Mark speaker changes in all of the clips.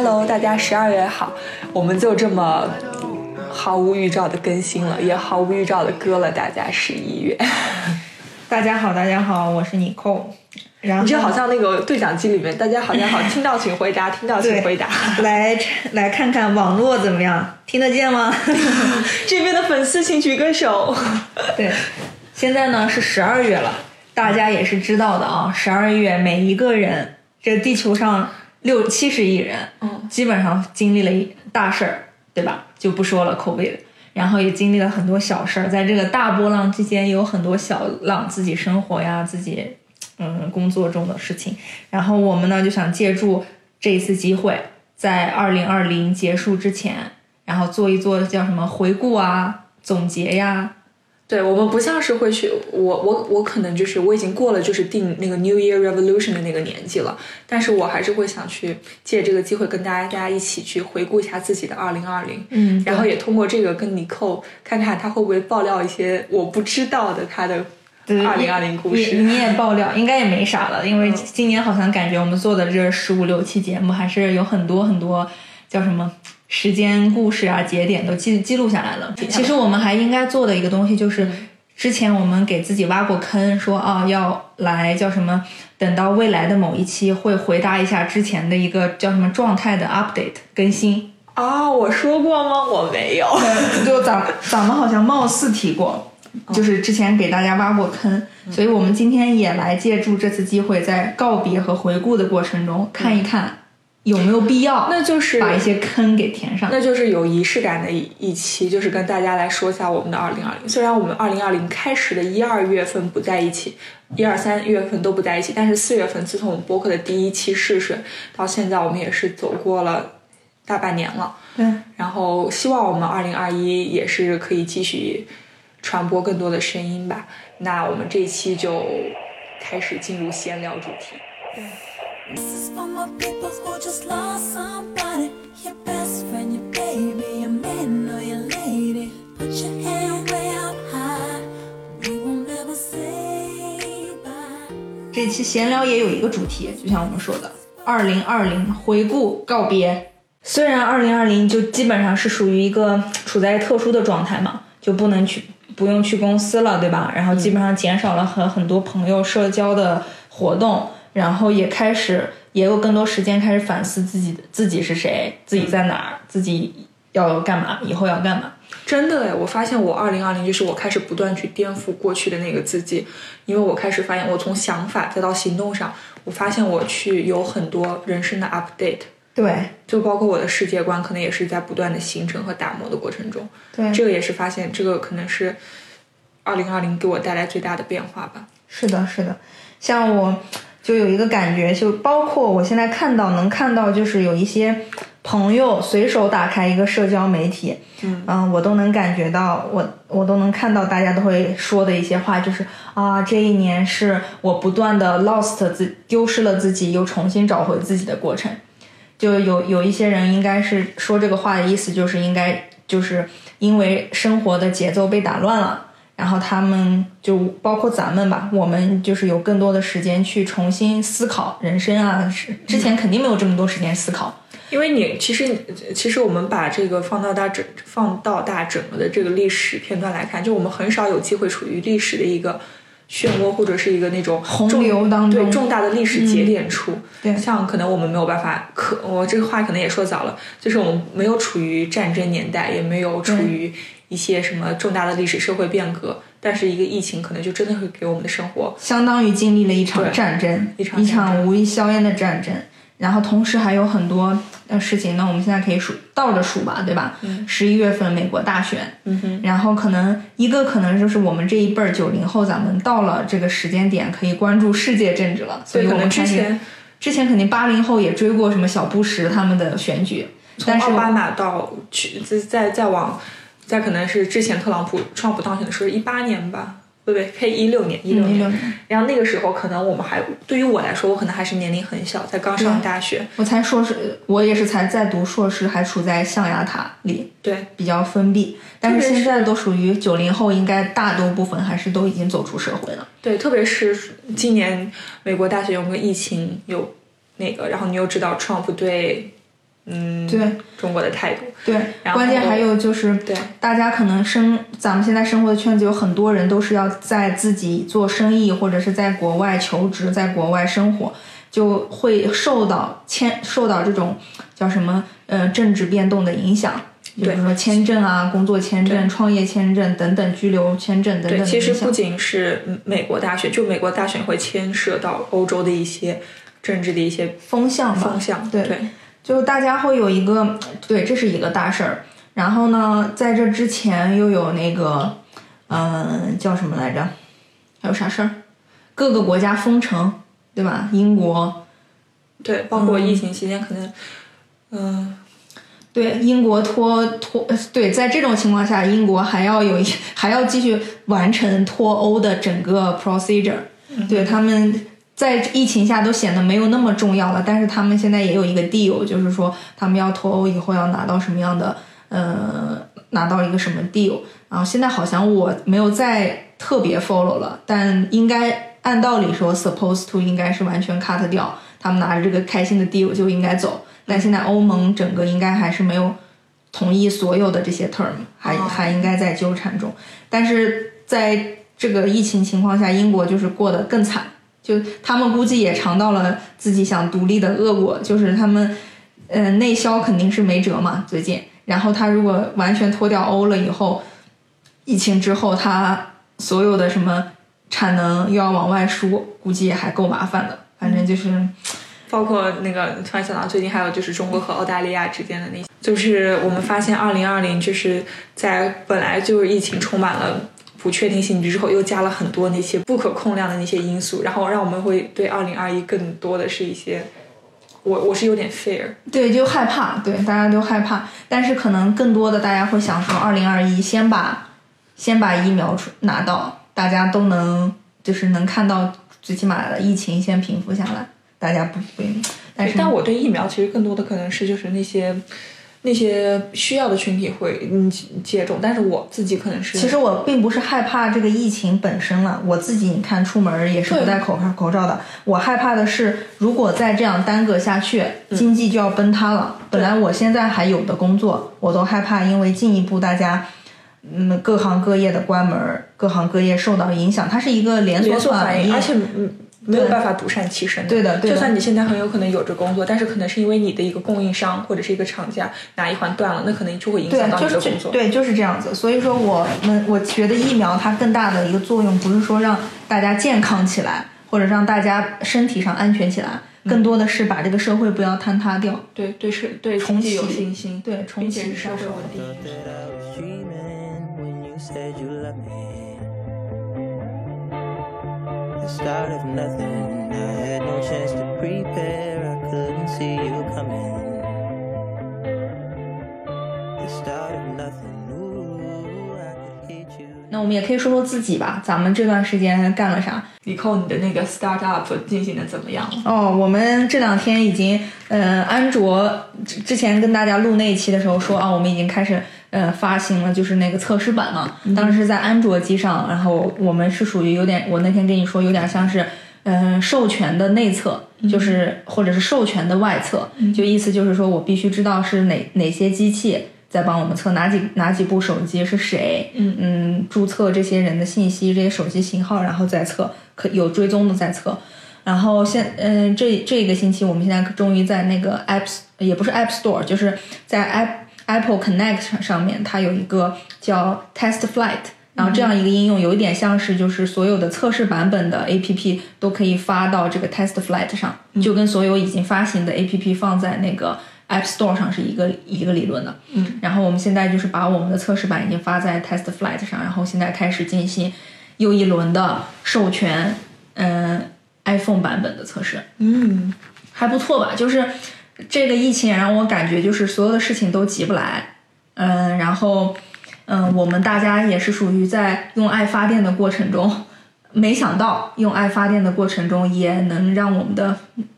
Speaker 1: Hello，大家十二月好，我们就这么毫无预兆的更新了，也毫无预兆的割了大家十一月。
Speaker 2: 大家好，大家好，我是妮蔻。然后
Speaker 1: 你就好像那个对讲机里面，大家好像好，听到请回答，听到请回答。
Speaker 2: 来来看看网络怎么样，听得见吗？
Speaker 1: 这边的粉丝请举个手。
Speaker 2: 对，现在呢是十二月了，大家也是知道的啊。十二月每一个人，这地球上六七十亿人，
Speaker 1: 嗯，
Speaker 2: 基本上经历了一大事儿，对吧？就不说了，COVID，然后也经历了很多小事儿，在这个大波浪之间，有很多小浪，自己生活呀，自己嗯工作中的事情。然后我们呢就想借助这一次机会，在二零二零结束之前，然后做一做叫什么回顾啊、总结呀。
Speaker 1: 对我们不像是会去，我我我可能就是我已经过了就是定那个 New Year Revolution 的那个年纪了，但是我还是会想去借这个机会跟大家大家一起去回顾一下自己的二零二零，
Speaker 2: 嗯
Speaker 1: 然后也通过这个跟尼寇看看他会不会爆料一些我不知道的他的
Speaker 2: 对
Speaker 1: 二零二零故事。
Speaker 2: 你也爆料，应该也没啥了，因为
Speaker 1: 嗯
Speaker 2: 今年好像感觉我们做的这十五六期节目，还是有很多很多叫什么时间故事啊、节点都记记录下来了。其实我们还应该做的一个东西就是。之前我们给自己挖过坑，说啊要来叫什么，等到未来的某一期会回答一下之前的一个叫什么状态的 update 更新。
Speaker 1: 啊、我说过吗？我没有。
Speaker 2: 就咱咱们好像貌似提过，就是之前给大家挖过坑，所以我们今天也来借助这次机会，在告别和回顾的过程中，看一看有没有必要，
Speaker 1: 那就是
Speaker 2: 把一些坑给填上。
Speaker 1: 那就是有仪式感的一一期，就是跟大家来说一下我们的二零二零。虽然我们二零二零开始的一二月份不在一起，一二三月份都不在一起，但是四月份自从我们播客的第一期试水到现在，我们也是走过了大半年了。
Speaker 2: 对，
Speaker 1: 然后希望我们二零二一也是可以继续传播更多的声音吧。那我们这一期就开始进入闲聊主题。
Speaker 3: This is for my people's who just lost somebody. Your best friend, your baby, your man or your lady. Put your hand way up high. We won't ever say bye.
Speaker 2: 这期闲聊也有一个主题，就像我们说的，二零二零回顾告别。虽然二零二零就基本上是属于一个处在特殊的状态嘛，就不能去不用去公司了，对吧？然后基本上减少了和很多朋友社交的活动，然后也开始也有更多时间开始反思自己的自己是谁，自己在哪儿，自己要干嘛，以后要干嘛。
Speaker 1: 真的哎，我发现我二零二零就是我开始不断去颠覆过去的那个自己，因为我开始发现我从想法再到行动上，我发现我去有很多人生的 update，
Speaker 2: 对
Speaker 1: 就包括我的世界观，可能也是在不断的形成和打磨的过程中。
Speaker 2: 对，
Speaker 1: 这个也是发现，这个可能是二零二零给我带来最大的变化吧。
Speaker 2: 是的，是的，像我就有一个感觉，就包括我现在看到能看到，就是有一些朋友随手打开一个社交媒体，
Speaker 1: 嗯。
Speaker 2: 我都能感觉到，我我都能看到大家都会说的一些话，就是啊，这一年是我不断的 lost 自丢失了自己，又重新找回自己的过程。就有有一些人应该是说这个话的意思，就是应该就是因为生活的节奏被打乱了，然后他们就包括咱们吧，我们就是有更多的时间去重新思考人生啊，是之前肯定没有这么多时间思考。
Speaker 1: 因为你其实其实我们把这个放到大整放到大整个的这个历史片段来看，就我们很少有机会处于历史的一个漩涡或者是一个那种
Speaker 2: 洪流当中
Speaker 1: 对重大的历史节点处。
Speaker 2: 对
Speaker 1: 像可能我们没有办法，可我这个话可能也说早了，就是我们没有处于战争年代，也没有处于一些什么重大的历史社会变革，但是一个疫情可能就真的会给我们的生活
Speaker 2: 相当于经历了一场战争，
Speaker 1: 一场一场
Speaker 2: 无一硝烟的战争。然后同时还有很多的事情，那我们现在可以数倒着数吧，对吧？十一、月份美国大选，
Speaker 1: 嗯哼，
Speaker 2: 然后可能一个可能就是我们这一辈儿九零后，咱们到了这个时间点可以关注世界政治了，所以我们
Speaker 1: 之前
Speaker 2: 之前肯定八零后也追过什么小布什他们的选举，
Speaker 1: 从
Speaker 2: 但是
Speaker 1: 奥巴马到去再再再往，再可能是之前特朗普川普当选的时候，一八年吧，对不对？可以一六年，一六
Speaker 2: 嗯
Speaker 1: 年。
Speaker 2: 16年
Speaker 1: 然后那个时候，可能我们还对于我来说，我可能还是年龄很小，才刚上大学。
Speaker 2: 我才硕士，我也是才在读硕士，还处在象牙塔里，
Speaker 1: 对，
Speaker 2: 比较封闭。但是现在都属于九零后，应该大多部分还是都已经走出社会了。
Speaker 1: 对，特别是今年美国大学有个疫情有那个，然后你又知道 Trump 对嗯
Speaker 2: 对。
Speaker 1: 中国的态度，
Speaker 2: 对，
Speaker 1: 然后
Speaker 2: 关键还有就是，
Speaker 1: 对。
Speaker 2: 大家可能生咱们现在生活的圈子有很多人都是要在自己做生意，或者是在国外求职，在国外生活，就会受到签受到这种叫什么呃政治变动的影响。比
Speaker 1: 对
Speaker 2: 如说签证啊、工作签证、创业签证等等、居留签证等等
Speaker 1: 对，其实。不仅是嗯美国大选，就美国大选会牵涉到欧洲的一些政治的一些
Speaker 2: 风向吧，
Speaker 1: 风向，
Speaker 2: 对
Speaker 1: 对
Speaker 2: 就大家会有一个，对，这是一个大事儿。然后呢，在这之前又有那个，嗯、叫什么来着？还有啥事儿？各个国家封城，对吧？英国，
Speaker 1: 对，包括疫情期间可能，嗯、
Speaker 2: 对，英国脱脱，呃对，在这种情况下，英国还要有一还要继续完成脱欧的整个 procedure，、对他们。在疫情下都显得没有那么重要了，但是他们现在也有一个 deal，就是说他们要脱欧以后要拿到什么样的，呃，拿到一个什么 deal。然后现在好像我没有再特别 follow 了，但应该按道理说 supposed to 应该是完全 cut 掉，他们拿着这个开心的 deal 就应该走。但现在欧盟整个应该还是没有同意所有的这些 term，还、
Speaker 1: 哦
Speaker 2: 还应该在纠缠中。但是在这个疫情情况下，英国就是过得更惨，就他们估计也尝到了自己想独立的恶果，就是他们，呃，内销肯定是没辙嘛，最近。然后他如果完全脱掉欧了以后，疫情之后他所有的什么产能又要往外输，估计也还够麻烦的。反正就是，
Speaker 1: 包括那个突然想到最近还有就是中国和澳大利亚之间的那些，就是我们发现二零二零就是在本来就是疫情充满了。不确定性之后，又加了很多那些不可控量的那些因素，然后让我们会对二零二一更多的是一些，我我是有点 fear，
Speaker 2: 对，就害怕，对，大家都害怕。但是可能更多的大家会想说，二零二一先把先把疫苗出拿到，大家都能就是能看到最起码的疫情先平复下来，大家不不，但是
Speaker 1: 但我对疫苗其实更多的可能是就是那些那些需要的群体会嗯接种，但是我自己可能是
Speaker 2: 其实我并不是害怕这个疫情本身了，我自己你看出门也是不戴口罩口罩的。我害怕的是，如果再这样耽搁下去，经济就要崩塌了。本来我现在还有的工作，我都害怕，因为进一步大家。嗯，各行各业的关门，各行各业受到影响，它是一个连
Speaker 1: 连锁，反应，而且嗯没有办法独善其身
Speaker 2: 对的对的
Speaker 1: 就算你现在很有可能有着工作，但是可能是因为你的一个供应商或者是一个厂家哪一环断了，那可能就会影响，到
Speaker 2: 就是这
Speaker 1: 你的工作。
Speaker 2: 对，就是这样子。所以说，我们我觉得疫苗它更大的一个作用，不是说让大家健康起来，或者让大家身体上安全起来，更多的是把这个社会不要坍塌掉，
Speaker 1: 对对是对
Speaker 2: 重启
Speaker 1: 有信心，
Speaker 2: 对，重启社会
Speaker 1: 是社会
Speaker 2: 稳定。
Speaker 4: Start of nothing, I had no chance to prepare, I couldn't see you coming. The start of nothing, ooh, I could hit you.
Speaker 2: 那我们也可以说说自己吧，咱们这段时间干了啥？
Speaker 1: 李扣，你的那个 startup 进行的怎么样了？
Speaker 2: 哦，我们这两天已经，呃，安卓之之前跟大家录那一期的时候说啊，我们已经开始呃发行了，就是那个测试版嘛。当时在安卓机上，然后我们是属于有点，我那天跟你说有点像是，呃，授权的内测，就是或者是授权的外测，就意思就是说我必须知道是哪哪些机器。在帮我们测哪几哪几部手机是谁，嗯注册这些人的信息，这些手机型号，然后再测，可有追踪的再测。然后现嗯、这这个星期我们现在终于在那个 App 也不是 App Store，就是在 App Apple Connect 上面，它有一个叫 Test Flight。然后这样一个应用有一点像是，就是所有的测试版本的 APP 都可以发到这个 Test Flight 上，就跟所有已经发行的 APP 放在那个 App Store 上是一个一个理论的。嗯，然后我们现在就是把我们的测试版已经发在 Test Flight 上，然后现在开始进行又一轮的授权，嗯、iPhone 版本的测试。
Speaker 1: 嗯，
Speaker 2: 还不错吧，就是这个疫情也让我感觉就是所有的事情都急不来，嗯，然后嗯，我们大家也是属于在用爱发电的过程中，没想到用爱发电的过程中也能让我们的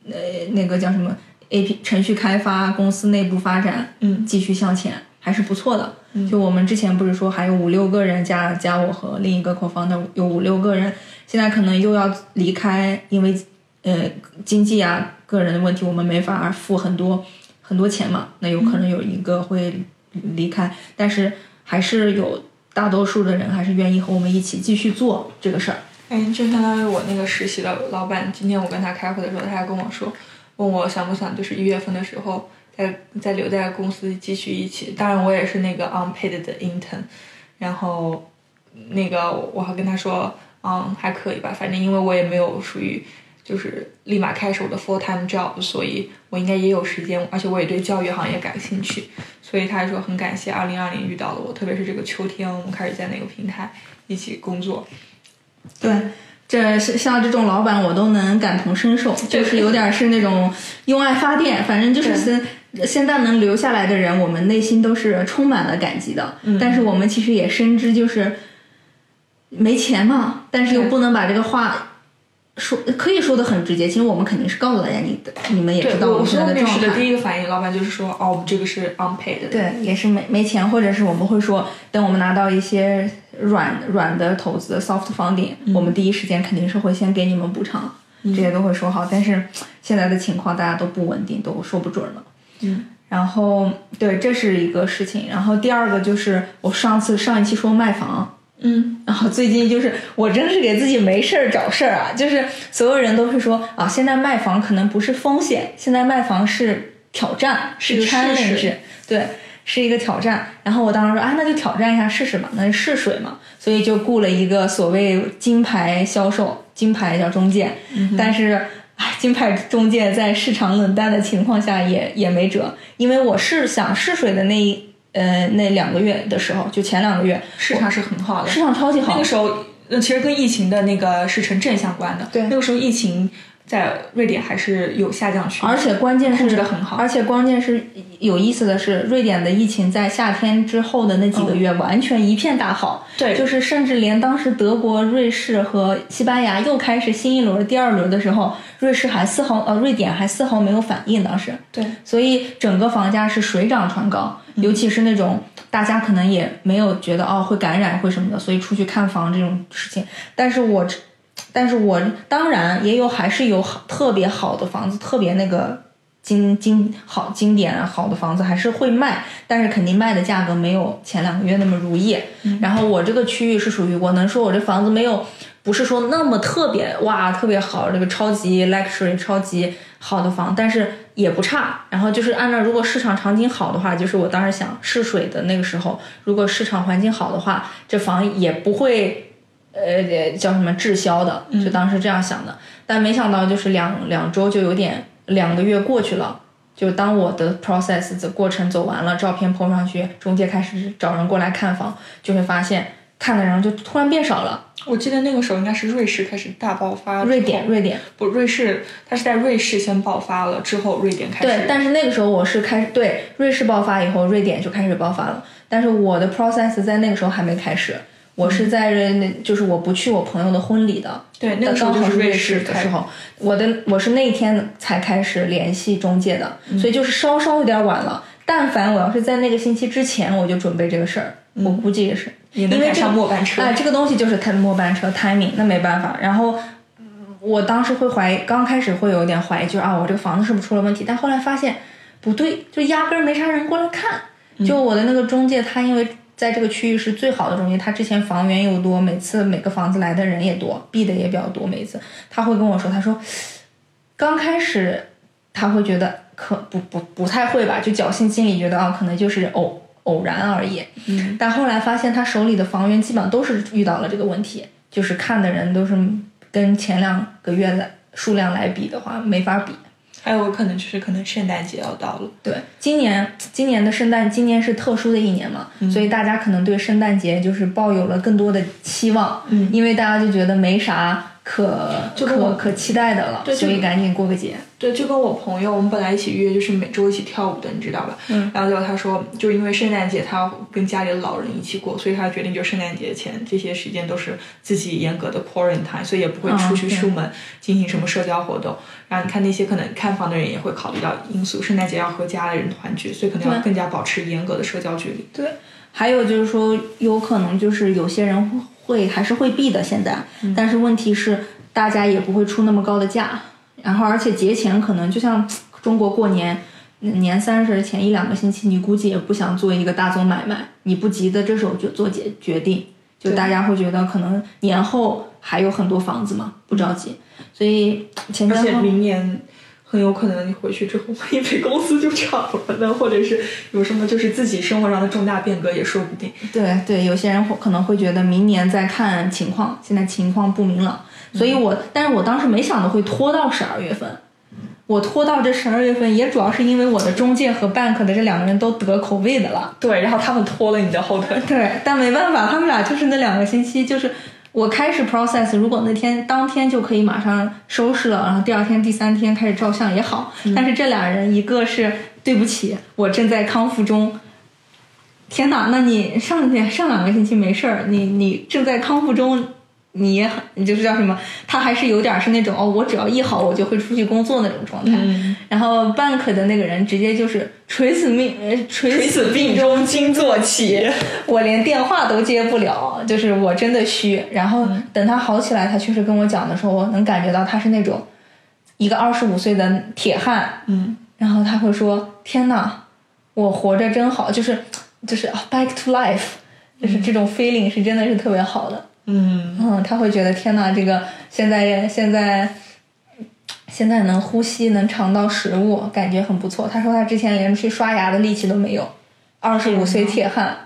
Speaker 2: 呃那个叫什么 A P 程序开发公司内部发展
Speaker 1: 嗯
Speaker 2: 继续向前，还是不错的。就我们之前不是说还有五六个人加加我和另一个 co-founder 有五六个人，现在可能又要离开，因为呃经济啊个人的问题，我们没法付很多很多钱嘛，那有可能有一个会离开，但是还是有大多数的人还是愿意和我们一起继续做这个事儿。
Speaker 1: 哎，就相当于我那个实习的老板，今天我跟他开会的时候，他还跟我说，问我想不想就是一月份的时候再再留在公司继续一起。当然，我也是那个 unpaid 的 intern，然后那个我还跟他说，嗯，还可以吧，反正因为我也没有属于就是立马开始我的 full time job，所以我应该也有时间，而且我也对教育行业感兴趣，所以他说很感谢二零二零遇到了我，特别是这个秋天，我们开始在那个平台一起工作。
Speaker 2: 对，这是像这种老板我都能感同身受，就是有点是那种用爱发电，反正就是现现在能留下来的人，我们内心都是充满了感激的。
Speaker 1: 嗯
Speaker 2: 但是我们其实也深知，就是没钱嘛，但是又不能把这个话。说可以说的很直接，其实我们肯定是告诉大家，你的你们也，知道
Speaker 1: 我
Speaker 2: 们现在的状
Speaker 1: 说面试的第。一个反应，老板就是说，哦，我们这个是 unpaid 的。
Speaker 2: 对，也是没没钱，或者是我们会说，等我们拿到一些软软的投资 soft funding，、我们第一时间肯定是会先给你们补偿，这些都会说好。但是现在的情况大家都不稳定，都说不准了。
Speaker 1: 嗯，
Speaker 2: 然后对，这是一个事情。然后第二个就是我上次上一期说卖房，
Speaker 1: 嗯，
Speaker 2: 然后最近就是我真是给自己没事儿找事儿啊，就是所有人都是说啊，现在卖房可能不是风险，现在卖房是挑战，是 challenge，
Speaker 1: 试
Speaker 2: 对，是一个挑战。然后我当时说啊，那就挑战一下试试嘛，那就试水嘛，所以就雇了一个所谓金牌销售，金牌叫中介，但是。唉，金牌中介在市场冷淡的情况下也也没辙，因为我是想试水的那一呃那两个月的时候，就前两个月
Speaker 1: 市场是很好的。
Speaker 2: 市场超级好，
Speaker 1: 那个时候，呃，其实跟疫情的那个是成正相关的。
Speaker 2: 对
Speaker 1: 那个时候疫情在瑞典还是有下降趋势，
Speaker 2: 而且关键是
Speaker 1: 控制得很好
Speaker 2: 而且关键是有意思的是，瑞典的疫情在夏天之后的那几个月完全一片大好。
Speaker 1: 对
Speaker 2: 就是甚至连当时德国、瑞士和西班牙又开始新一轮、第二轮的时候，瑞士还丝毫呃，瑞典还丝毫没有反应。当时，
Speaker 1: 对
Speaker 2: 所以整个房价是水涨船高，尤其是那种大家可能也没有觉得哦会感染会什么的，所以出去看房这种事情。但是我，但是我当然也有还是有好特别好的房子，特别那个经经好经典啊好的房子还是会卖，但是肯定卖的价格没有前两个月那么如意。然后我这个区域是属于我能说我这房子没有。不是说那么特别哇，特别好，这个超级 luxury 超级好的房，但是也不差。然后就是按照如果市场场景好的话，就是我当时想试水的那个时候，如果市场环境好的话，这房也不会呃叫什么滞销的，就当时这样想的。但没想到就是两两周就有点两个月过去了。就当我的 process 的过程走完了，照片 po 上去，中介开始找人过来看房，就会发现看的人就突然变少了。
Speaker 1: 我记得那个时候应该是瑞士开始大爆发，
Speaker 2: 瑞典，瑞典，
Speaker 1: 不，瑞士，它是在瑞士先爆发了，之后瑞典开始。
Speaker 2: 对，但是那个时候我是开始对瑞士爆发以后，瑞典就开始爆发了。但是我的 process 在那个时候还没开始，我是在那，就是我不去我朋友的婚礼的，
Speaker 1: 对，那个时候
Speaker 2: 刚好瑞
Speaker 1: 士
Speaker 2: 的时候，我的我是那天才开始联系中介的，所以就是稍稍有点晚了。但凡我要是在那个星期之前，我就准备这个事儿，我估计也是。
Speaker 1: 也能赶
Speaker 2: 因为这个
Speaker 1: 上末班车。
Speaker 2: 哎，这个东西就是它的末班车 timing，那没办法。然后嗯我当时会怀疑，刚开始会有点怀疑，就是啊，我这个房子是不是出了问题？但后来发现不对，就压根儿没啥人过来看。就我的那个中介，他因为在这个区域是最好的中介，他之前房源又多，每次每个房子来的人也多避的也比较多，每次他会跟我说，他说刚开始他会觉得可不不不太会吧，就侥幸心理觉得啊，可能就是偶偶然而已。
Speaker 1: 嗯，
Speaker 2: 但后来发现他手里的房源基本上都是遇到了这个问题，就是看的人都是跟前两个月的数量来比的话没法比。
Speaker 1: 还有可能就是可能圣诞节要到了，
Speaker 2: 对，今年今年的圣诞，今年是特殊的一年嘛，所以大家可能对圣诞节就是抱有了更多的期望，
Speaker 1: 嗯。
Speaker 2: 因为大家就觉得没啥可
Speaker 1: 就跟我
Speaker 2: 可可期待的了，所以赶紧过个节。
Speaker 1: 对，就跟我朋友，我们本来一起约就是每周一起跳舞的，你知道吧？
Speaker 2: 嗯。
Speaker 1: 然后结果他说，就因为圣诞节他要跟家里的老人一起过，所以他决定就圣诞节前这些时间都是自己严格的 quarantine，所以也不会出去出门进行什么社交活动。然后你看那些可能看房的人也会考虑到因素，圣诞节要和家里人团聚，所以可能要更加保持严格的社交距离。
Speaker 2: 对，还有就是说，有可能就是有些人会还是会避的，现在，但是问题是大家也不会出那么高的价，然后而且节前可能就像中国过年。年三十前一两个星期，你估计也不想做一个大宗买卖，你不急的这时候就做决决定，就大家会觉得可能年后还有很多房子嘛，不着急，所以前
Speaker 1: 而且
Speaker 2: 前后
Speaker 1: 明年很有可能你回去之后，万一被公司就炒了呢，或者是有什么就是自己生活上的重大变革也说不定。
Speaker 2: 对对，有些人会可能会觉得明年再看情况，现在情况不明朗，所以我，但是我当时没想到会拖到十二月份，我拖到这十二月份，也主要是因为我的中介和 bank 的这两个人都得口味的了，
Speaker 1: 对，然后他们拖了你的后腿。
Speaker 2: 对，但没办法，他们俩就是那两个星期，就是我开始 process，如果那天当天就可以马上收拾了，然后第二天、第三天开始照相也好，但是这俩人一个是对不起，我正在康复中。天哪，那你上天上两个星期没事儿，你你正在康复中，你也很你就是叫什么？他还是有点是那种哦，我只要一好，我就会出去工作那种状态。
Speaker 1: 嗯
Speaker 2: 然后 bank 的那个人直接就是垂死命呃垂
Speaker 1: 垂死病中惊坐起。
Speaker 2: 我连电话都接不了，就是我真的虚。然后等他好起来，他确实跟我讲的时候，我能感觉到他是那种一个二十五岁的铁汉。
Speaker 1: 嗯，
Speaker 2: 然后他会说：“天呐，我活着真好，就是就是啊 back to life，就是这种 feeling 是真的是特别好的。”
Speaker 1: 嗯，
Speaker 2: 嗯，他会觉得天哪，这个现在现在现在能呼吸，能尝到食物，感觉很不错。他说他之前连去刷牙的力气都没有，二十五岁铁汉。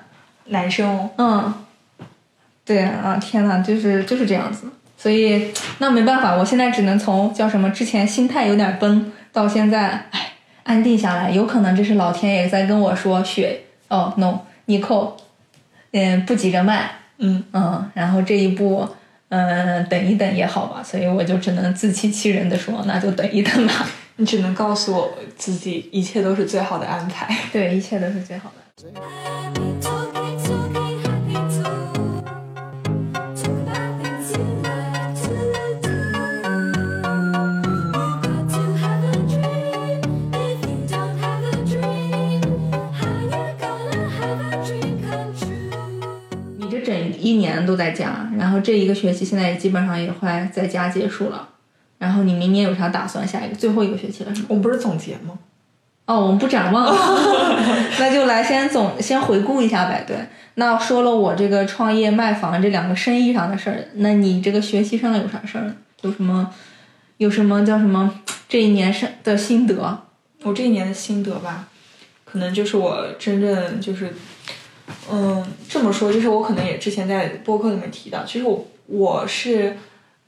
Speaker 1: 男生哦。
Speaker 2: 嗯，对啊，天呐，就是就是这样子，所以那没办法，我现在只能从叫什么之前心态有点崩，到现在哎安定下来，有可能这是老天爷在跟我说雪哦 no 尼寇，嗯不急着卖，
Speaker 1: 嗯
Speaker 2: 嗯，然后这一步嗯等一等也好吧，所以我就只能自欺欺人的说那就等一等吧，
Speaker 1: 你只能告诉我自己，一切都是最好的安排。
Speaker 2: 对，一切都是最好的。一年都在家，然后这一个学期现在也基本上也快在家结束了。然后你明年有啥打算？下一个最后一个学期了是吗？
Speaker 1: 我们不是总结吗？
Speaker 2: 哦，我们不展望，那就来先总先回顾一下呗。对，那说了我这个创业卖房这两个生意上的事儿，那你这个学习上有啥事儿呢？有什么有什么叫什么 这一年是的心得？
Speaker 1: 我这一年的心得吧，可能就是我真正就是，嗯，这么说，就是我可能也之前在播客里面提到，其实我我是，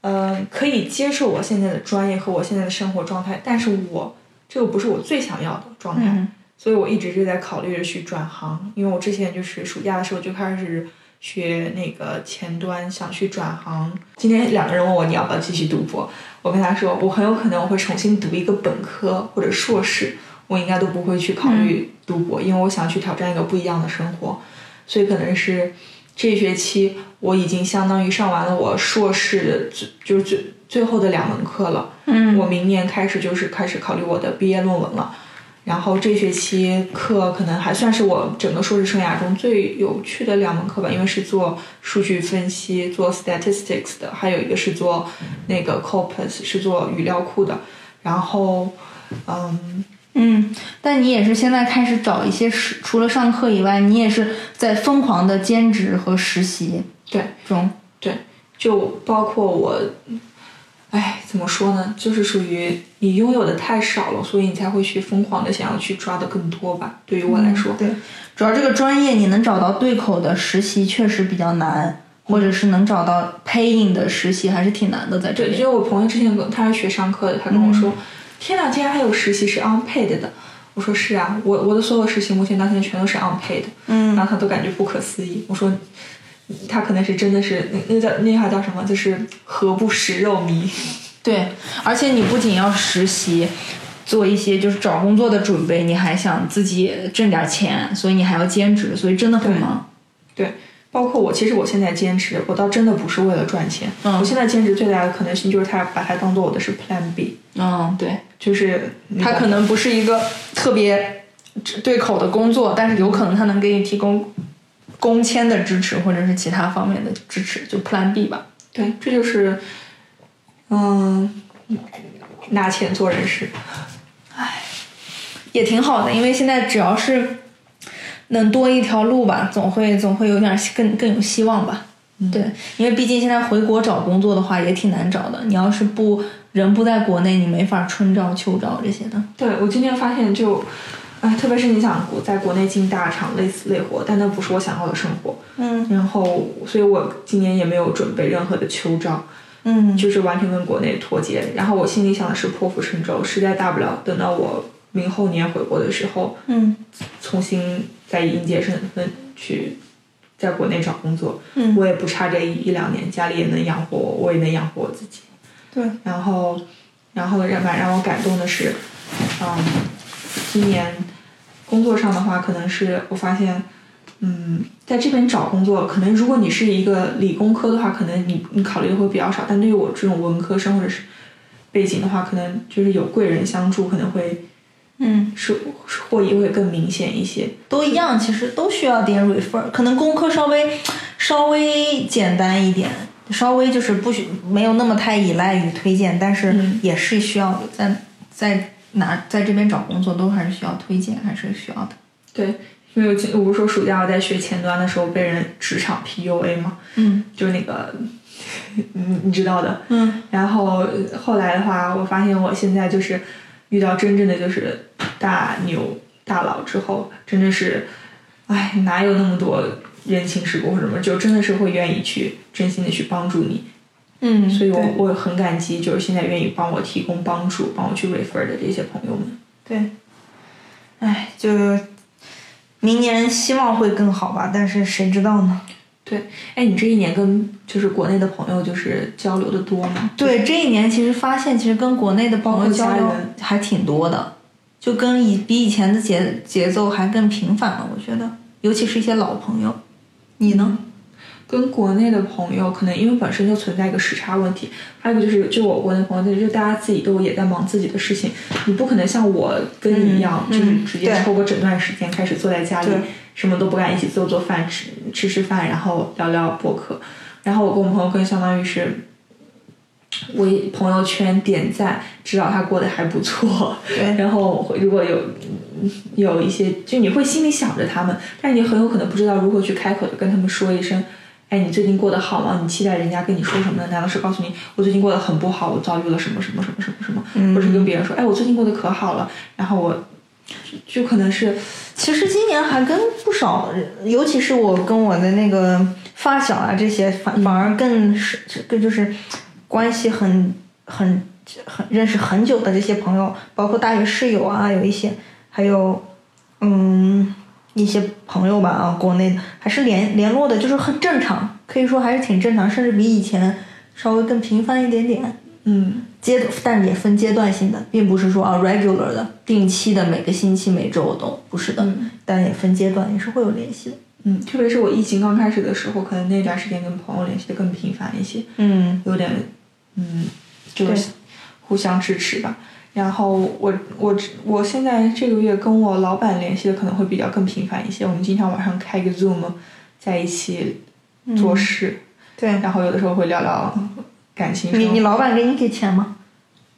Speaker 1: 嗯，可以接受我现在的专业和我现在的生活状态，但是我这个不是我最想要的状态，
Speaker 2: 嗯
Speaker 1: 所以我一直就在考虑着去转行，因为我之前就是暑假的时候就开始学那个前端，想去转行。今天两个人问我你要不要继续读博，我跟他说我很有可能我会重新读一个本科或者硕士，我应该都不会去考虑读博，因为我想去挑战一个不一样的生活，所以可能是这学期我已经相当于上完了我硕士的最就是最最后的两门课了。
Speaker 2: 嗯
Speaker 1: 我明年开始就是开始考虑我的毕业论文了。然后这学期课可能还算是我整个硕士生涯中最有趣的两门课吧，因为是做数据分析、做 statistics 的，还有一个是做那个 corpus，是做语料库的。然后，嗯，
Speaker 2: 嗯，但你也是现在开始找一些实，除了上课以外，你也是在疯狂的兼职和实习
Speaker 1: 对，
Speaker 2: 中对。
Speaker 1: 就包括我，哎，怎么说呢？就是属于你拥有的太少了，所以你才会去疯狂的想要去抓的更多吧。对于我来说，
Speaker 2: 对，主要这个专业你能找到对口的实习确实比较难，或者是能找到 paying 的实习还是挺难的，在这
Speaker 1: 对，
Speaker 2: 里。
Speaker 1: 就我朋友之前跟他是学商科的，他跟我说：“天哪，竟然还有实习是 unpaid 的。”我说：“是啊，我我的所有实习目前到现在全都是 unpaid。”
Speaker 2: 嗯
Speaker 1: 然后他都感觉不可思议。我说：“他可能是真的是那那叫那句话叫什么？就是何不食肉糜？
Speaker 2: 对，而且你不仅要实习，做一些就是找工作的准备，你还想自己挣点钱，所以你还要兼职，所以真的很
Speaker 1: 对
Speaker 2: 忙。
Speaker 1: 对，包括我，其实我现在兼职，我倒真的不是为了赚钱。
Speaker 2: 嗯
Speaker 1: 我现在兼职最大的可能性就是他把它当做我的是 Plan B，
Speaker 2: 嗯，对，
Speaker 1: 就是那个
Speaker 2: 它可能不是一个特别对口的工作，但是有可能它能给你提供工签的支持，或者是其他方面的支持，就 Plan B 吧。
Speaker 1: 对，这就是嗯拿钱做人事。
Speaker 2: 唉也挺好的，因为现在只要是能多一条路吧，总会总会有点更更有希望吧。对，因为毕竟现在回国找工作的话也挺难找的，你要是不人不在国内，你没法春招秋招这些的。
Speaker 1: 对我今天发现就，哎，特别是你想国在国内进大厂累死累活，但那不是我想要的生活。
Speaker 2: 嗯
Speaker 1: 然后，所以我今年也没有准备任何的秋招，
Speaker 2: 嗯
Speaker 1: 就是完全跟国内脱节。然后我心里想的是破釜沉舟，实在大不了等到我明后年回国的时候，
Speaker 2: 嗯
Speaker 1: 重新再以应届身份去在国内找工作。
Speaker 2: 嗯
Speaker 1: 我也不差这一一两年，家里也能养活我，我也能养活我自己。
Speaker 2: 对，
Speaker 1: 然后，然后让蛮让我感动的是，嗯，今年工作上的话，可能是我发现，嗯，在这边找工作，可能如果你是一个理工科的话，可能你你考虑的会比较少，但对于我这种文科生或者是背景的话，可能就是有贵人相助，可能会
Speaker 2: 嗯，
Speaker 1: 是获益会更明显一些。
Speaker 2: 都一样，其实都需要点 refer，可能工科稍微稍微简单一点，稍微就是不许没有那么太依赖于推荐，但是
Speaker 1: 嗯
Speaker 2: 也是需要的，在在哪在这边找工作都还是需要推荐，还是需要的。
Speaker 1: 对，因为我不是说暑假我在学前端的时候被人职场 PUA 嘛，
Speaker 2: 嗯
Speaker 1: 就是那个，你 你知道的。
Speaker 2: 嗯
Speaker 1: 然后后来的话，我发现我现在就是遇到真正的就是大牛大佬之后，真的是，哎，哪有那么多人情世故或者什么，就真的是会愿意去真心的去帮助你。
Speaker 2: 嗯，
Speaker 1: 所以我我很感激，就是现在愿意帮我提供帮助、帮我去 refer 的这些朋友们。
Speaker 2: 对，哎，就明年希望会更好吧，但是谁知道呢？
Speaker 1: 对，哎，你这一年跟就是国内的朋友就是交流的多吗？
Speaker 2: 对，这一年其实发现，其实跟国内的朋友交流还挺多的，就跟以比以前的节节奏还更频繁了。我觉得，尤其是一些老朋友。你呢？
Speaker 1: 跟国内的朋友，可能因为本身就存在一个时差问题，还有一个就是，就我国内朋友，就是大家自己都也在忙自己的事情，你不可能像我跟你一样，
Speaker 2: 嗯
Speaker 1: 就是直接抽个整段时间开始坐在家里，什么都不干，一起做做饭，吃吃吃饭，然后聊聊博客。然后我跟我朋友更相当于是，我朋友圈点赞，知道他过得还不错，
Speaker 2: 对
Speaker 1: 然后如果有有一些，就你会心里想着他们，但是你很有可能不知道如何去开口的跟他们说一声，哎，你最近过得好吗？你期待人家跟你说什么呢？难道是告诉你我最近过得很不好，我遭遇了什么什么什么什么什么，
Speaker 2: 嗯
Speaker 1: 或者是跟别人说，哎，我最近过得可好了，然后我就就可能是
Speaker 2: 其实今年还跟不少人，尤其是我跟我的那个发小啊这些，反反而更是更就是关系很很很认识很久的这些朋友，包括大学室友啊，有一些，还有嗯一些朋友吧啊，国内的还是联联络的，就是很正常，可以说还是挺正常，甚至比以前稍微更频繁一点点。
Speaker 1: 嗯
Speaker 2: 阶，但也分阶段性的，并不是说啊 regular 的、定期的，每个星期、每周都不是的，
Speaker 1: 嗯
Speaker 2: 但也分阶段，也是会有联系的。
Speaker 1: 嗯，特别是我疫情刚开始的时候，可能那段时间跟朋友联系的更频繁一些，
Speaker 2: 嗯
Speaker 1: 有点嗯，就是互相支持吧。然后我我我现在这个月跟我老板联系的可能会比较更频繁一些，我们经常晚上开个 Zoom，在一起做事，
Speaker 2: 对，
Speaker 1: 然后有的时候会聊聊感情。
Speaker 2: 你你老板给你给钱吗？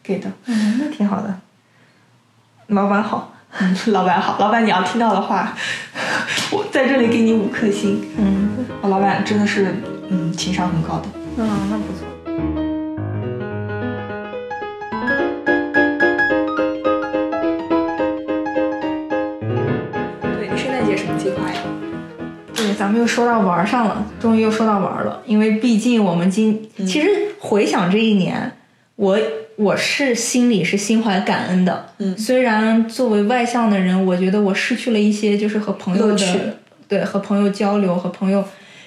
Speaker 1: 给的，
Speaker 2: 嗯，那挺好的。老板好，
Speaker 1: 嗯，老板好，老板你要听到的话，我在这里给你五颗星。
Speaker 2: 嗯
Speaker 1: 我老板真的是嗯情商很高的。
Speaker 2: 嗯，那不错。咱们又说到玩儿上了，终于又说到玩儿了。因为毕竟我们今，其实回想这一年，我我是心里是心怀感恩的。
Speaker 1: 嗯
Speaker 2: 虽然作为外向的人，我觉得我失去了一些就是和朋友的对和朋友交流和朋友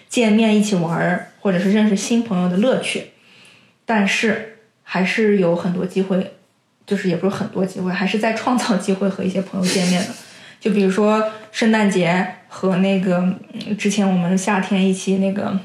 Speaker 2: 见面一起玩儿，或者是认识新朋友的乐趣，但是还是有很多机会，就是也不是很多机会，还是在创造机会和一些朋友见面的。就比如说圣诞节和那个嗯之前我们夏天一起那个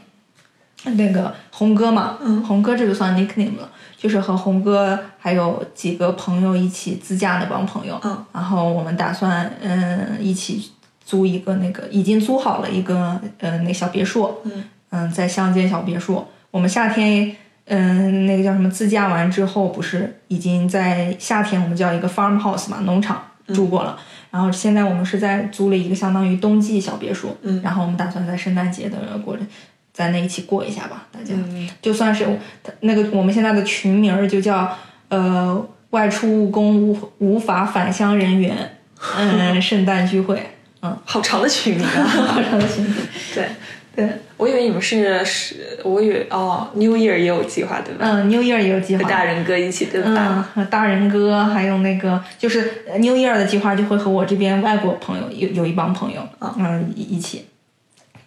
Speaker 2: 那个红哥嘛，
Speaker 1: 嗯
Speaker 2: 红哥这就算 nickname 了，就是和红哥还有几个朋友一起自驾那帮朋友，
Speaker 1: 嗯，
Speaker 2: 然后我们打算嗯一起租一个那个已经租好了一个呃那小别墅，
Speaker 1: 嗯
Speaker 2: 嗯，在乡间小别墅，我们夏天。嗯，那个叫什么？自驾完之后，不是已经在夏天我们叫一个 farmhouse 嘛，农场住过了。然后现在我们是在租了一个相当于冬季小别墅，
Speaker 1: 嗯
Speaker 2: 然后我们打算在圣诞节的过着，在那一起过一下吧，大家。
Speaker 1: 嗯
Speaker 2: 就算是那个我们现在的群名儿就叫呃外出务工无无法返乡人员，嗯，圣诞聚会，嗯，
Speaker 1: 好长的群名啊。
Speaker 2: 好长的群名，
Speaker 1: 对，
Speaker 2: 对，
Speaker 1: 我以为你们是是，我以为哦，New Year 也有计划对吧？
Speaker 2: 嗯，New Year 也有计划，
Speaker 1: 和大人哥一起对
Speaker 2: 嗯，
Speaker 1: 吧？
Speaker 2: 和大人哥还有那个就是呃 New Year 的计划，就会和我这边外国朋友有有一帮朋友，嗯，一一起。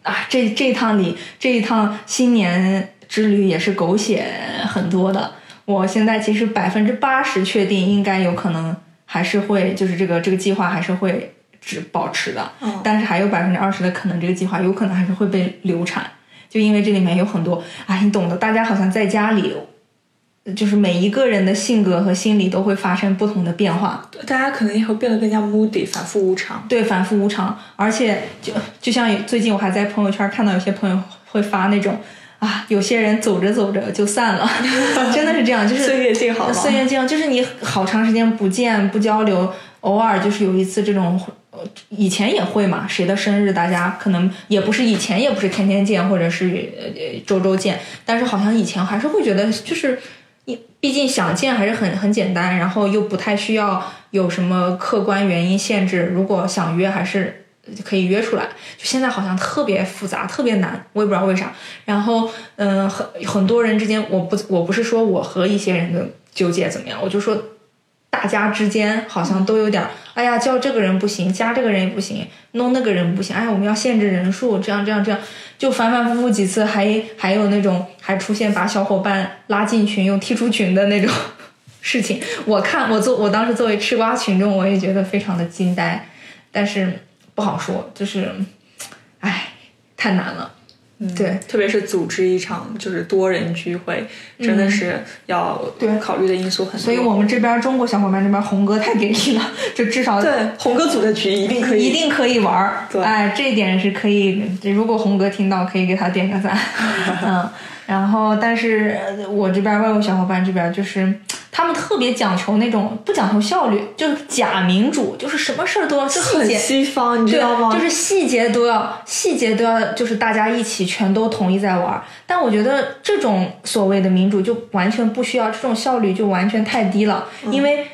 Speaker 2: 啊，这这一趟里这一趟新年之旅也是狗血很多的。我现在其实百分之八十确定，应该有可能还是会，就是这个这个计划还是会只保持的。
Speaker 1: 嗯
Speaker 2: 但是还有百分之二十的可能，这个计划有可能还是会被流产，就因为这里面有很多，哎，你懂的，大家好像在家里，就是每一个人的性格和心理都会发生不同的变化，
Speaker 1: 大家可能也会变得更加 moody，反复无常。
Speaker 2: 对，反复无常，而且就就像最近我还在朋友圈看到有些朋友会发那种啊，有些人走着走着就散了，真的是这样，就是
Speaker 1: 岁月静好
Speaker 2: 岁月静好，就是你好长时间不见不交流，偶尔就是有一次这种。呃以前也会嘛，谁的生日大家可能也不是以前也不是天天见，或者是呃周周见，但是好像以前还是会觉得就是你毕竟想见还是很很简单，然后又不太需要有什么客观原因限制。如果想约，还是可以约出来。就现在好像特别复杂，特别难，我也不知道为啥。然后，嗯、很很多人之间，我不我不是说我和一些人的纠结怎么样，我就说大家之间好像都有点，哎呀，叫这个人不行，加这个人也不行，弄那个人不行，哎，我们要限制人数，这样这样这样，就反反复复几次，还 还有那种还出现把小伙伴拉进群又踢出群的那种事情。我看我作我当时作为吃瓜群众，我也觉得非常的惊呆，但是不好说，就是，哎，太难了。对，
Speaker 1: 特别是组织一场就是多人聚会，真的是要
Speaker 2: 对
Speaker 1: 考虑的因素很多。
Speaker 2: 所以我们这边中国小伙伴这边红哥太给力了，就至少
Speaker 1: 对红哥组的局一定可以，
Speaker 2: 一定可以玩儿。
Speaker 1: 对
Speaker 2: 哎，这一点是可以。如果红哥听到，可以给他点个赞。嗯，然后但是呃我这边外国小伙伴这边就是他们特别讲求那种不讲求效率，就是假民主，就是什么事儿都要细
Speaker 1: 很
Speaker 2: 节。
Speaker 1: 西方，你知道吗？，
Speaker 2: 就是细节都要，细节都要，就是大家一起全都统一在玩儿。但我觉得这种所谓的民主就完全不需要，这种效率就完全太低了，因为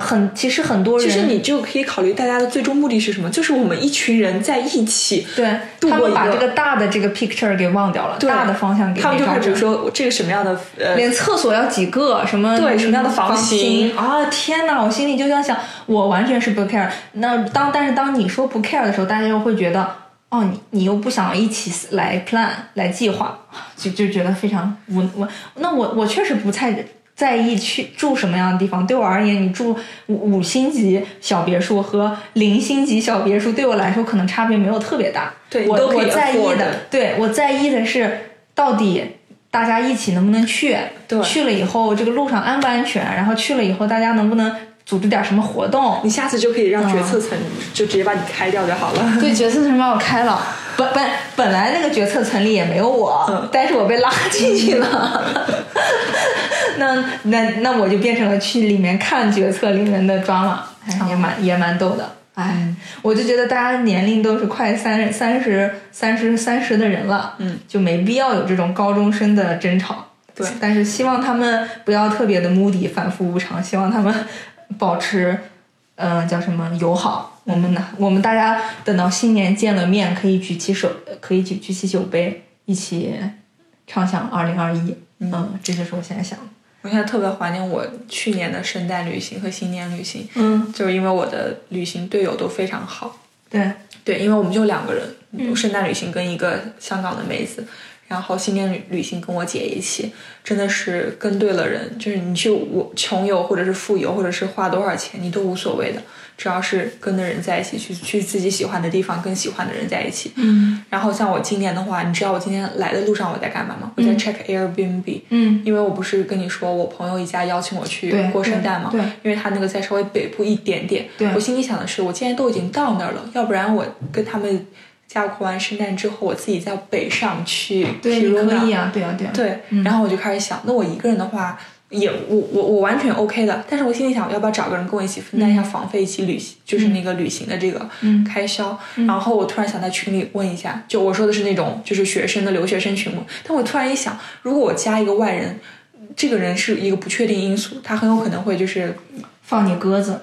Speaker 2: 很其实很多人
Speaker 1: 其实你就可以考虑大家的最终目的是什么，就是我们一群人在一起。
Speaker 2: 对他们把这个大的这个 picture 给忘掉了，大的方向给
Speaker 1: 他们就看，
Speaker 2: 没抓准。
Speaker 1: 比如说这个什么样的呃，
Speaker 2: 连厕所要几个，什么
Speaker 1: 对什么样的房
Speaker 2: 房
Speaker 1: 型
Speaker 2: 啊！天哪，我心里就在想，我完全是不 care。那当但是当你说不 care 的时候，大家又会觉得，哦，你你又不想一起来 plan 来计划，就就觉得非常无我。那我我确实不太在意去住什么样的地方。对我而言，你住五五星级小别墅和零星级小别墅，对我来说可能差别没有特别大。我
Speaker 1: 对我都可以
Speaker 2: 我在意的，对我在意的是到底大家一起能不能去，
Speaker 1: 对
Speaker 2: 去了以后这个路上安不安全，然后去了以后大家能不能组织点什么活动。
Speaker 1: 你下次就可以让决策层
Speaker 2: 嗯
Speaker 1: 就直接把你开掉就好了。
Speaker 2: 对，决策层把我开了，本本本来那个决策层里也没有我，
Speaker 1: 嗯
Speaker 2: 但是我被拉进去了。那那那我就变成了去里面看决策里面的 drama，哎，也蛮也蛮逗的。哎，我就觉得大家年龄都是快三三十三十三十的人了，
Speaker 1: 嗯，
Speaker 2: 就没必要有这种高中生的争吵。
Speaker 1: 对
Speaker 2: 但是希望他们不要特别的 moody 反复无常，希望他们保持，嗯、叫什么友好。我们呢，我们大家等到新年见了面，可以举起手，可以举举起酒杯，一起畅想二零二一。嗯，这就是我现在想的。
Speaker 1: 我现在特别怀念我去年的圣诞旅行和新年旅行，
Speaker 2: 嗯，
Speaker 1: 就是因为我的旅行队友都非常好。
Speaker 2: 对，
Speaker 1: 对，因为我们就两个人，圣诞旅行跟一个香港的妹子，然后新年旅旅行跟我姐一起，真的是跟对了人。就是你去我穷游或者是富游，或者是花多少钱，你都无所谓的，只要是跟的人在一起，去去自己喜欢的地方，跟喜欢的人在一起。
Speaker 2: 嗯。
Speaker 1: 然后像我今年的话，你知道我今天来的路上我在干嘛吗？我在 check Airbnb。
Speaker 2: 嗯，
Speaker 1: 因为我不是跟你说，我朋友一家邀请我去过圣诞嘛，
Speaker 2: 对。对
Speaker 1: 因为他那个在稍微北部一点点，
Speaker 2: 对。
Speaker 1: 我心里想的是，我既然都已经到那儿了，要不然我跟他们家过完圣诞之后，我自己在北上去
Speaker 2: 对，你可以啊，对啊，对啊，
Speaker 1: 对，然后我就开始想，那我一个人的话，也我我我完全 OK 的，但是我心里想，要不要找个人跟我一起分担一下房费，一起旅行，就是那个旅行的这个
Speaker 2: 嗯。
Speaker 1: 开销。然后我突然想在群里问一下，就我说的是那种就是学生的留学生群嘛，但我突然一想，如果我加一个外人，这个人是一个不确定因素，他很有可能会就是
Speaker 2: 放你鸽子，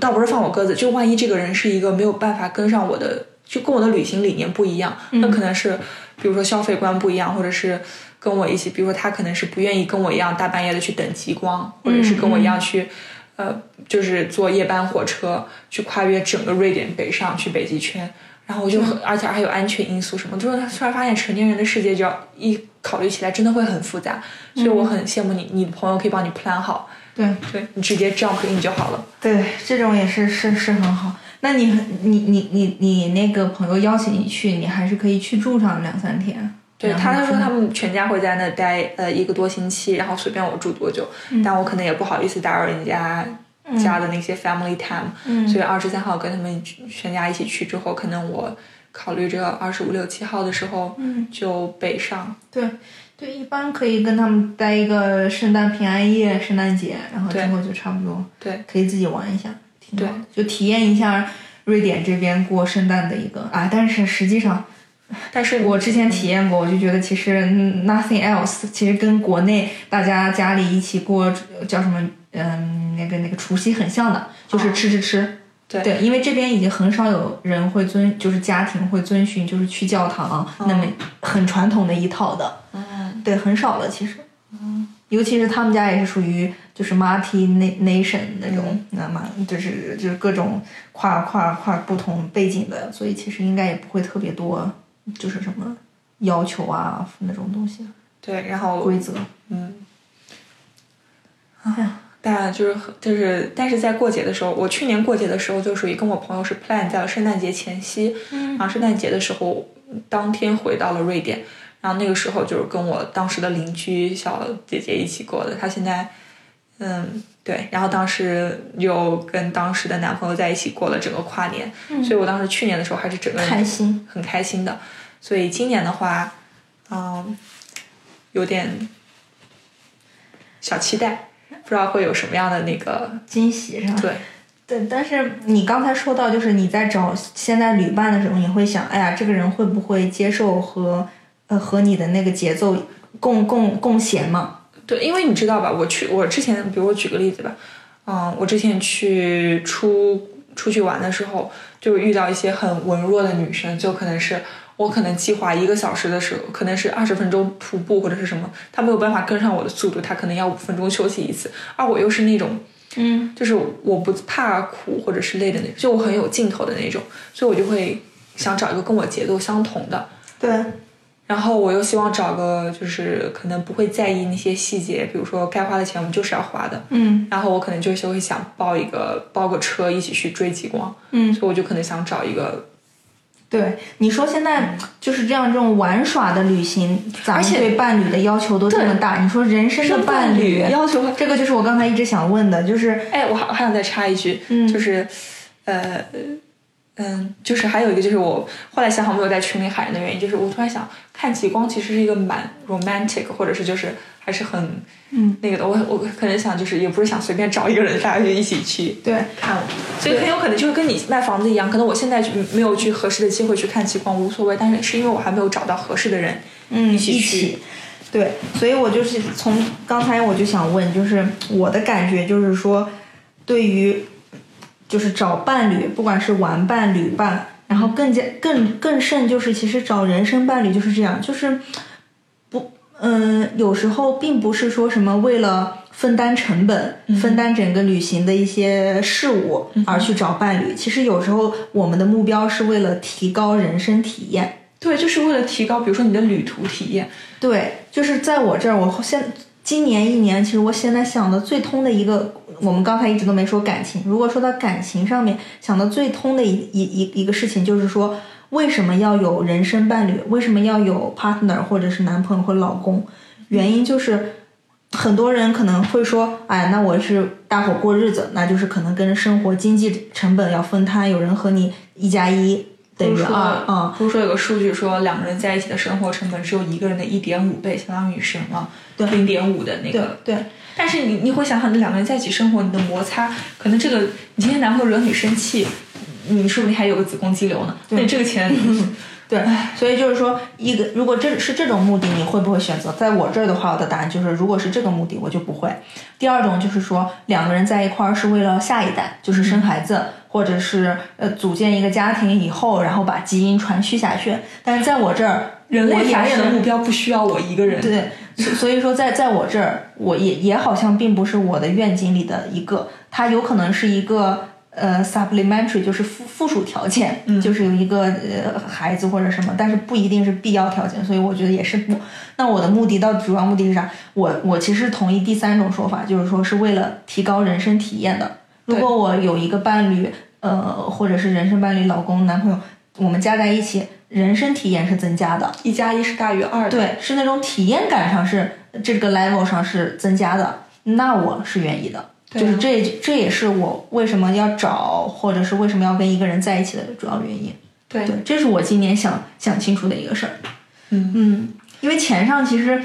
Speaker 1: 倒不是放我鸽子，就万一这个人是一个没有办法跟上我的，就跟我的旅行理念不一样，那可能是比如说消费观不一样，或者是跟我一起，比如说他可能是不愿意跟我一样大半夜的去等极光，或者是跟我一样去。呃，就是坐夜班火车去跨越整个瑞典北上去北极圈，然后我就很，而且还有安全因素什么，就是他突然发现成年人的世界就要一考虑起来真的会很复杂，所以我很羡慕你，你的朋友可以帮你 plan 好，
Speaker 2: 对
Speaker 1: 对你直接 jump in 就好了。
Speaker 2: 对，这种也是是是很好。那你你你你你那个朋友邀请你去，你还是可以去住上两三天。
Speaker 1: 对他说他们全家会在那待呃一个多星期，然后随便我住多久，但我可能也不好意思打扰人家家的那些 family time，、
Speaker 2: 嗯
Speaker 1: 所以二十三号跟他们全家一起去之后，可能我考虑着二十五六七号的时候
Speaker 2: 嗯
Speaker 1: 就北上。
Speaker 2: 对对，一般可以跟他们待一个圣诞平安夜、圣诞节，然后之后就差不多
Speaker 1: 对
Speaker 2: 可以自己玩一下，挺好的
Speaker 1: 对
Speaker 2: 就体验一下瑞典这边过圣诞的一个啊。但是实际上，
Speaker 1: 但是
Speaker 2: 我之前体验过，我就觉得其实嗯 nothing else，其实跟国内大家家里一起过呃叫什么嗯那个那个除夕很像的，就是吃吃吃。
Speaker 1: 对。
Speaker 2: 对，因为这边已经很少有人会遵，就是家庭会遵循，就是去教堂、那么很传统的一套的。
Speaker 1: 嗯，
Speaker 2: 对，很少了其实。嗯，尤其是他们家也是属于就是 multi na- nation 那种，那么就是就是各种跨跨跨不同背景的，所以其实应该也不会特别多，就是什么要求啊那种东西
Speaker 1: 对，然后
Speaker 2: 规则。
Speaker 1: 嗯，啊，但就是就是，但是在过节的时候，我去年过节的时候就属于跟我朋友是 plan 在了圣诞节前夕，
Speaker 2: 嗯
Speaker 1: 然后圣诞节的时候当天回到了瑞典，然后那个时候就是跟我当时的邻居小姐姐一起过的，她现在，嗯。对，然后当时又跟当时的男朋友在一起过了整个跨年，所以我当时去年的时候还是整个人
Speaker 2: 开心，
Speaker 1: 很开心的。所以今年的话，嗯，有点小期待，不知道会有什么样的那个
Speaker 2: 惊喜是吧？
Speaker 1: 对
Speaker 2: 对，但是你刚才说到，就是你在找现在旅伴的时候，你会想，哎呀，这个人会不会接受和呃和你的那个节奏共共共弦嘛？
Speaker 1: 对，因为你知道吧，我去我之前，比如我举个例子吧，嗯，我之前去出出去玩的时候，就遇到一些很文弱的女生，就可能是我可能计划一个小时的时候，可能是二十分钟徒步或者是什么，她没有办法跟上我的速度，她可能要五分钟休息一次，而我又是那种。
Speaker 2: 嗯，
Speaker 1: 就是我不怕苦或者是累的那种，就我很有劲头的那种，所以我就会想找一个跟我节奏相同的，
Speaker 2: 对，
Speaker 1: 然后我又希望找个就是可能不会在意那些细节，比如说该花的钱我们就是要花的，
Speaker 2: 嗯。
Speaker 1: 然后我可能就是会想包一个包个车一起去追极光，
Speaker 2: 嗯，
Speaker 1: 所以我就可能想找一个，
Speaker 2: 对，你说现在就是这样，这种玩耍的旅行，咱们
Speaker 1: 而且
Speaker 2: 对伴侣的要求都这么大。你说人生的伴侣
Speaker 1: 要求
Speaker 2: 这个就是我刚才一直想问的，就是
Speaker 1: 哎，我还我还想再插一句，
Speaker 2: 嗯。
Speaker 1: 就是，呃，嗯，就是还有一个就是我后来想好没有在群里喊人的原因，就是我突然想看极光其实是一个蛮 romantic，或者是就是还是很
Speaker 2: 嗯
Speaker 1: 那个的。我我可能想就是也不是想随便找一个人大家就一起去
Speaker 2: 对
Speaker 1: 看，所以很有可能就是跟你卖房子一样，可能我现在就没有去合适的机会去看极光无所谓，但是是因为我还没有找到合适的人，
Speaker 2: 嗯
Speaker 1: 一起
Speaker 2: 一
Speaker 1: 去
Speaker 2: 起。对，所以我就是从刚才我就想问，就是我的感觉就是说，对于就是找伴侣，不管是玩伴、旅伴，然后更加更更甚就是其实找人生伴侣就是这样，就是不嗯、有时候并不是说什么为了分担成本、
Speaker 1: 嗯
Speaker 2: 分担整个旅行的一些事务而去找伴侣。其实有时候我们的目标是为了提高人生体验。
Speaker 1: 对，就是为了提高，比如说你的旅途体验。
Speaker 2: 对，就是在我这儿，我现今年一年，其实我现在想的最通的一个，我们刚才一直都没说感情。如果说到感情上面，想的最通的一一一一个事情，就是说为什么要有人生伴侣？为什么要有 partner 或者是男朋友或老公？原因就是很多人可能会说，哎，那我是大伙过日子，那就是可能跟生活经济成本要分摊，有人和你一加一等于二啊、
Speaker 1: 不是说有个数据说两个人在一起的生活成本只有一个人的一点五倍，相当于是啊，
Speaker 2: 对
Speaker 1: 零点五的那个。
Speaker 2: 对。
Speaker 1: 但是你你会想想，两个人在一起生活，你的摩擦，可能这个你今天男朋友惹你生气，你说不定还有个子宫肌瘤呢。那这个钱，
Speaker 2: 对，所以就是说，一个如果这是这种目的，你会不会选择？在我这儿的话，我的答案就是，如果是这个目的，我就不会。第二种就是说，两个人在一块儿是为了下一代，就是生孩子，或者是呃组建一个家庭以后，然后把基因传续下去。但是在我这儿，
Speaker 1: 人类繁衍的目标不需要我一个人。
Speaker 2: 对，所所以说在在我这儿，我也也好像并不是我的愿景里的一个，它有可能是一个呃 supplementary，就是附附属条件，就是有一个呃孩子或者什么，但是不一定是必要条件，所以我觉得也是不。那我的目的到底主要目的是啥？我我其实同意第三种说法，就是说是为了提高人生体验的。如果我有一个伴侣，呃，或者是人生伴侣、老公、男朋友，我们加在一起，人生体验是增加的。
Speaker 1: 一加一是大于二的。
Speaker 2: 对，是那种体验感上是这个 level 上是增加的，那我是愿意的。就是这这也是我为什么要找，或者是为什么要跟一个人在一起的主要原因。
Speaker 1: 对
Speaker 2: 对，这是我今年想想清楚的一个事儿。
Speaker 1: 嗯
Speaker 2: 嗯，因为钱上其实，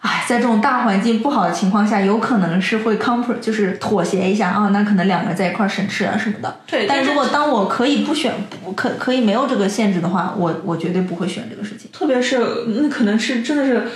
Speaker 2: 唉，在这种大环境不好的情况下，有可能是会 compr 就是妥协一下啊，那可能两个人在一块儿省吃啊什么的。
Speaker 1: 对但是
Speaker 2: 如果当我可以不选，不可可以没有这个限制的话，我我绝对不会选这个事情。
Speaker 1: 特别是那可能是真的是，呃，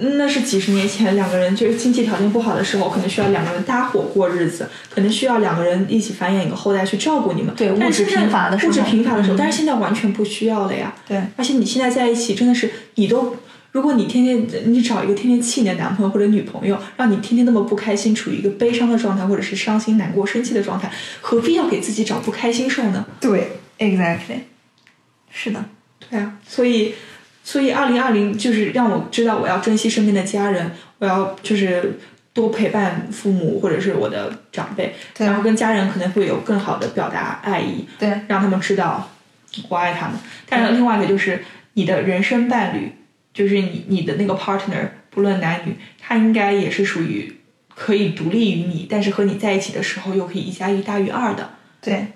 Speaker 1: 那是几十年前两个人就是经济条件不好的时候，可能需要两个人搭伙过日子，可能需要两个人一起繁衍一个后代去照顾你们。
Speaker 2: 对物质贫乏的时候
Speaker 1: 物质贫乏的时候，
Speaker 2: 嗯
Speaker 1: 但是现在完全不需要了呀。
Speaker 2: 对
Speaker 1: 而且你现在在一起真的是你都。如果你天天你找一个天天气你的男朋友或者女朋友，让你天天那么不开心，处于一个悲伤的状态，或者是伤心、难过、生气的状态，何必要给自己找不开心受呢？
Speaker 2: 对，exactly，是的，
Speaker 1: 对啊，所以，所以二零二零就是让我知道我要珍惜身边的家人，我要就是多陪伴父母或者是我的长辈，然后跟家人可能会有更好的表达爱意，
Speaker 2: 对
Speaker 1: 让他们知道我爱他们。但是另外一个就是你的人生伴侣，就是你你的那个 partner，不论男女，他应该也是属于可以独立于你，但是和你在一起的时候又可以一加一大于二的。
Speaker 2: 对，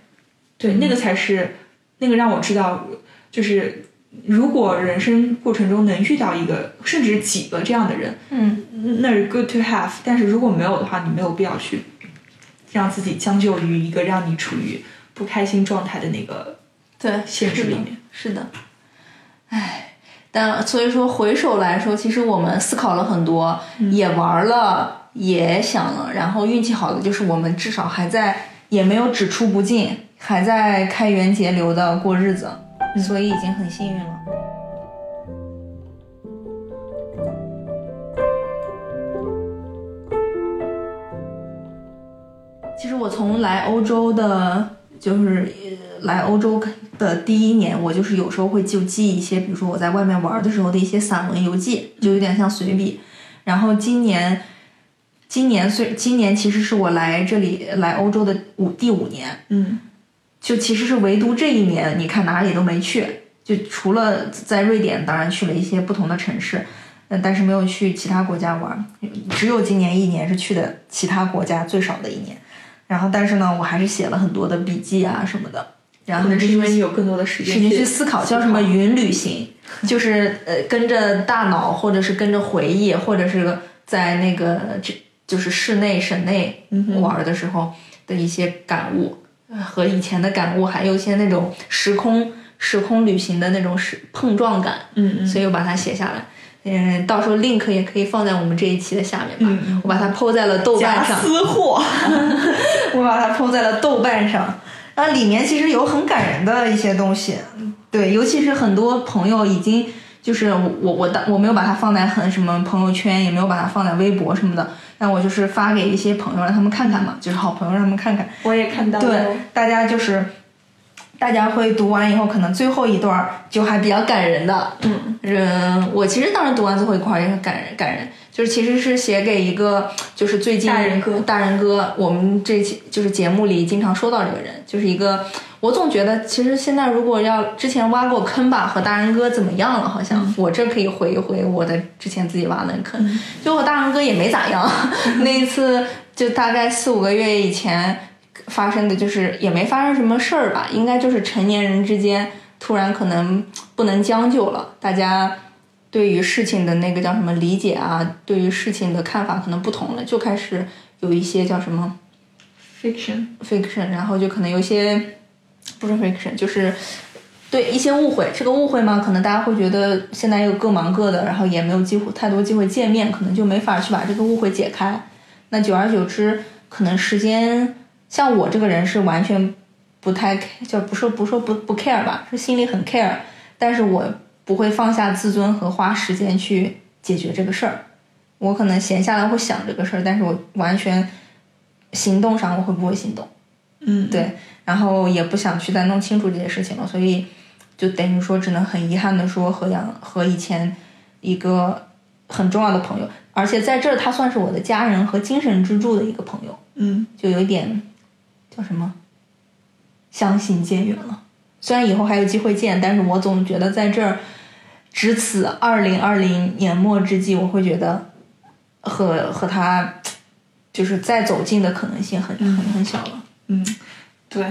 Speaker 1: 对，那个才是那个让我知道，就是如果人生过程中能遇到一个甚至几个这样的人，
Speaker 2: 嗯，
Speaker 1: 那是 good to have。但是如果没有的话，你没有必要去让自己将就于一个让你处于不开心状态的那个
Speaker 2: 对，
Speaker 1: 限制里面。
Speaker 2: 是的，唉，但所以说回首来说，其实我们思考了很多，也玩了，也想了，然后运气好的就是我们至少还在，也没有只出不进，还在开源节流的过日子，所以已经很幸运了。其实我从来欧洲的，就是呃来欧洲的第一年，我就是有时候会就记一些，比如说我在外面玩的时候的一些散文游记，就有点像随笔。然后今年，今年虽今年其实是我来这里来欧洲的五第五年，
Speaker 1: 嗯，
Speaker 2: 就其实是唯独这一年，你看哪里都没去，就除了在瑞典，当然去了一些不同的城市，嗯，但是没有去其他国家玩，只有今年一年是去的其他国家最少的一年。然后，但是呢，我还是写了很多的笔记啊什么的。然后
Speaker 1: 是因为你有更多的时间
Speaker 2: 时间去思考，叫什么云旅行，就是呃跟着大脑，或者是跟着回忆，或者是在那个这就是室内省内玩的时候的一些感悟，呃和以前的感悟，还有一些那种时空时空旅行的那种时碰撞感，
Speaker 1: 嗯嗯
Speaker 2: 所以我把它写下来。嗯，到时候 link 也可以放在我们这一期的下面吧。我把它 PO 在了豆瓣
Speaker 1: 假
Speaker 2: 上。
Speaker 1: 私货。
Speaker 2: 我把它 PO 在了豆瓣上，然后里面其实有很感人的一些东西，对，尤其是很多朋友已经就是我我我当我没有把它放在很什么朋友圈，也没有把它放在微博什么的，但我就是发给一些朋友让他们看看嘛，就是好朋友让他们看看。
Speaker 1: 我也看到了。
Speaker 2: 对，大家就是大家会读完以后，可能最后一段就还比较感人的。
Speaker 1: 嗯
Speaker 2: 嗯，我其实当时读完最后一块也很感人感人，就是其实是写给一个就是最近
Speaker 1: 大人哥
Speaker 2: 大人哥，我们这期就是节目里经常说到这个人，就是一个我总觉得其实现在如果要之前挖过坑吧，和大人哥怎么样了？好像、我这可以回一回我的之前自己挖的坑，就我大人哥也没咋样，那一次就大概四五个月以前。发生的就是也没发生什么事儿吧，应该就是成年人之间突然可能不能将就了，大家对于事情的那个叫什么理解啊，对于事情的看法可能不同了，就开始有一些叫什么
Speaker 1: ，fiction。
Speaker 2: fiction，然后就可能有些不是 fiction，就是对一些误会。这个误会嘛，可能大家会觉得现在又各忙各的，然后也没有机会太多机会见面，可能就没法去把这个误会解开。那久而久之，可能时间像我这个人是完全不太就不说不说不不 care 吧，是心里很 care，但是我不会放下自尊和花时间去解决这个事儿。我可能闲下来会想这个事儿，但是我完全行动上我会不会行动？
Speaker 1: 嗯，
Speaker 2: 对，然后也不想去再弄清楚这些事情了，所以就等于说只能很遗憾的说和杨和以前一个很重要的朋友，而且在这儿他算是我的家人和精神支柱的一个朋友，
Speaker 1: 嗯，
Speaker 2: 就有一点叫什么相信渐远了。虽然以后还有机会见，但是我总觉得在这儿值此二零二零年末之际，我会觉得和和他就是再走近的可能性很很很小了。
Speaker 1: 嗯，对，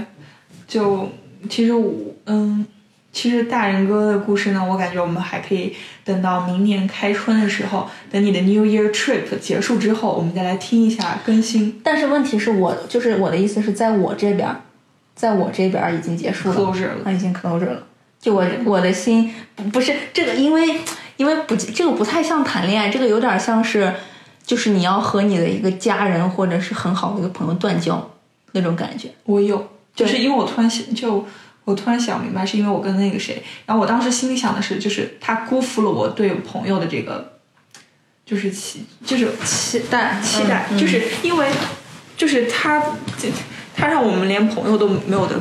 Speaker 1: 就其实我嗯，其实大人哥的故事呢，我感觉我们还可以等到明年开春的时候，等你的 New Year trip 结束之后，我们再来听一下更新
Speaker 2: 但是问题是我就是我的意思是在我这边儿，在我这边儿已经结束了
Speaker 1: closure 了。
Speaker 2: 它已经 closure 了。就我我的心不不是这个，因为因为不这个不太像谈恋爱，这个有点像是就是你要和你的一个家人或者是很好的一个朋友断交那种感觉。
Speaker 1: 我有，就是因为我突然想，就我突然想明白，是因为我跟那个谁，然后我当时心里想的是，就是他辜负了我对朋友的这个，就是期，就是
Speaker 2: 期待
Speaker 1: 期待，
Speaker 2: 嗯
Speaker 1: 就是因为，就是他，他让我们连朋友都没有的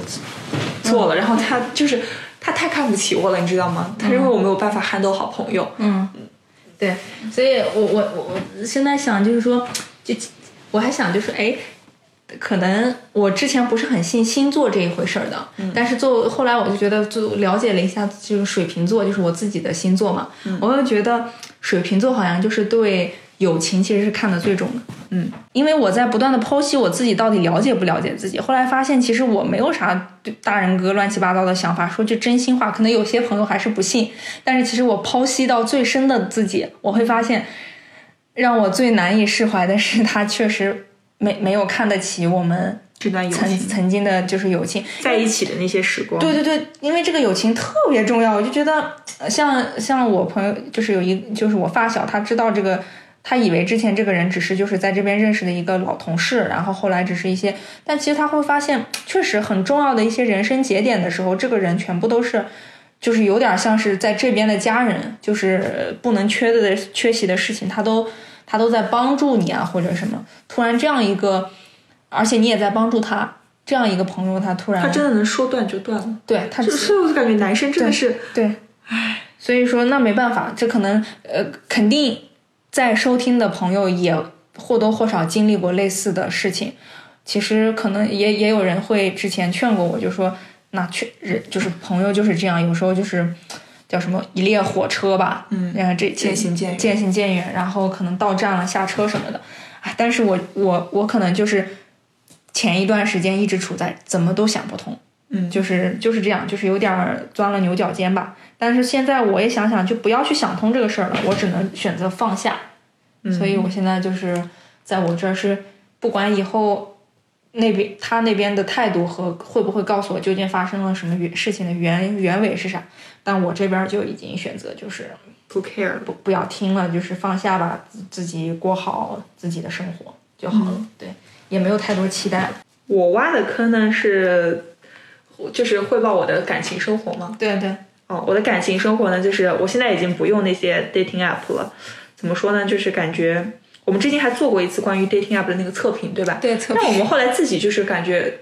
Speaker 1: 做了，然后他就是他太看不起我了，你知道吗？他认为我没有办法 handle 好朋友，
Speaker 2: 嗯，对，所以我我我我现在想就是说，就我还想就是哎。可能我之前不是很信星座这一回事儿的，但是做后来我就觉得就了解了一下，就是水瓶座，就是我自己的星座嘛，我就觉得水瓶座好像就是对友情其实是看得最重的，嗯，因为我在不断的剖析我自己到底了解不了解自己，后来发现其实我没有啥对大人格乱七八糟的想法，说句真心话，可能有些朋友还是不信，但是其实我剖析到最深的自己，我会发现，让我最难以释怀的是他确实没没有看得起我们
Speaker 1: 这段友
Speaker 2: 曾
Speaker 1: 情
Speaker 2: 曾经的就是友情，
Speaker 1: 在一起的那些时光，
Speaker 2: 对对对，因为这个友情特别重要，我就觉得呃像像我朋友，就是有一就是我发小，他知道这个，他以为之前这个人只是就是在这边认识的一个老同事，然后后来只是一些，但其实他会发现，确实很重要的一些人生节点的时候，这个人全部都是。就是有点像是在这边的家人，就是不能缺的缺席的事情，他都他都在帮助你啊，或者什么。突然这样一个，而且你也在帮助他，这样一个朋友，他突然
Speaker 1: 他真的能说断就断了，
Speaker 2: 对他
Speaker 1: 就所以我就感觉男生真的是。
Speaker 2: 对，所以说那没办法，这可能呃肯定在收听的朋友也或多或少经历过类似的事情。其实可能也也有人会之前劝过我，就说那确人就是朋友就是这样，有时候就是叫什么一列火车吧，
Speaker 1: 嗯
Speaker 2: 然后这
Speaker 1: 渐行渐远
Speaker 2: 渐行渐远，然后可能到站了下车什么的，哎，但是我我我可能就是前一段时间一直处在怎么都想不通，
Speaker 1: 嗯
Speaker 2: 就是就是这样，就是有点儿钻了牛角尖吧。但是现在我也想想，就不要去想通这个事儿了，我只能选择放下。所以我现在就是在我这儿是，不管以后那边他那边的态度和会不会告诉我究竟发生了什么原事情的原原委是啥，但我这边就已经选择就是
Speaker 1: 不 care 了。
Speaker 2: 不不要听了，就是放下吧，自自己过好自己的生活就好了。对，也没有太多期待了。
Speaker 1: 我挖的坑呢是，就是汇报我的感情生活嘛。
Speaker 2: 对对，
Speaker 1: 哦，我的感情生活呢，就是我现在已经不用那些 dating app 了。怎么说呢？就是感觉我们之前还做过一次关于 dating app 的那个测评，对吧？
Speaker 2: 对测评
Speaker 1: 但我们后来自己就是感觉，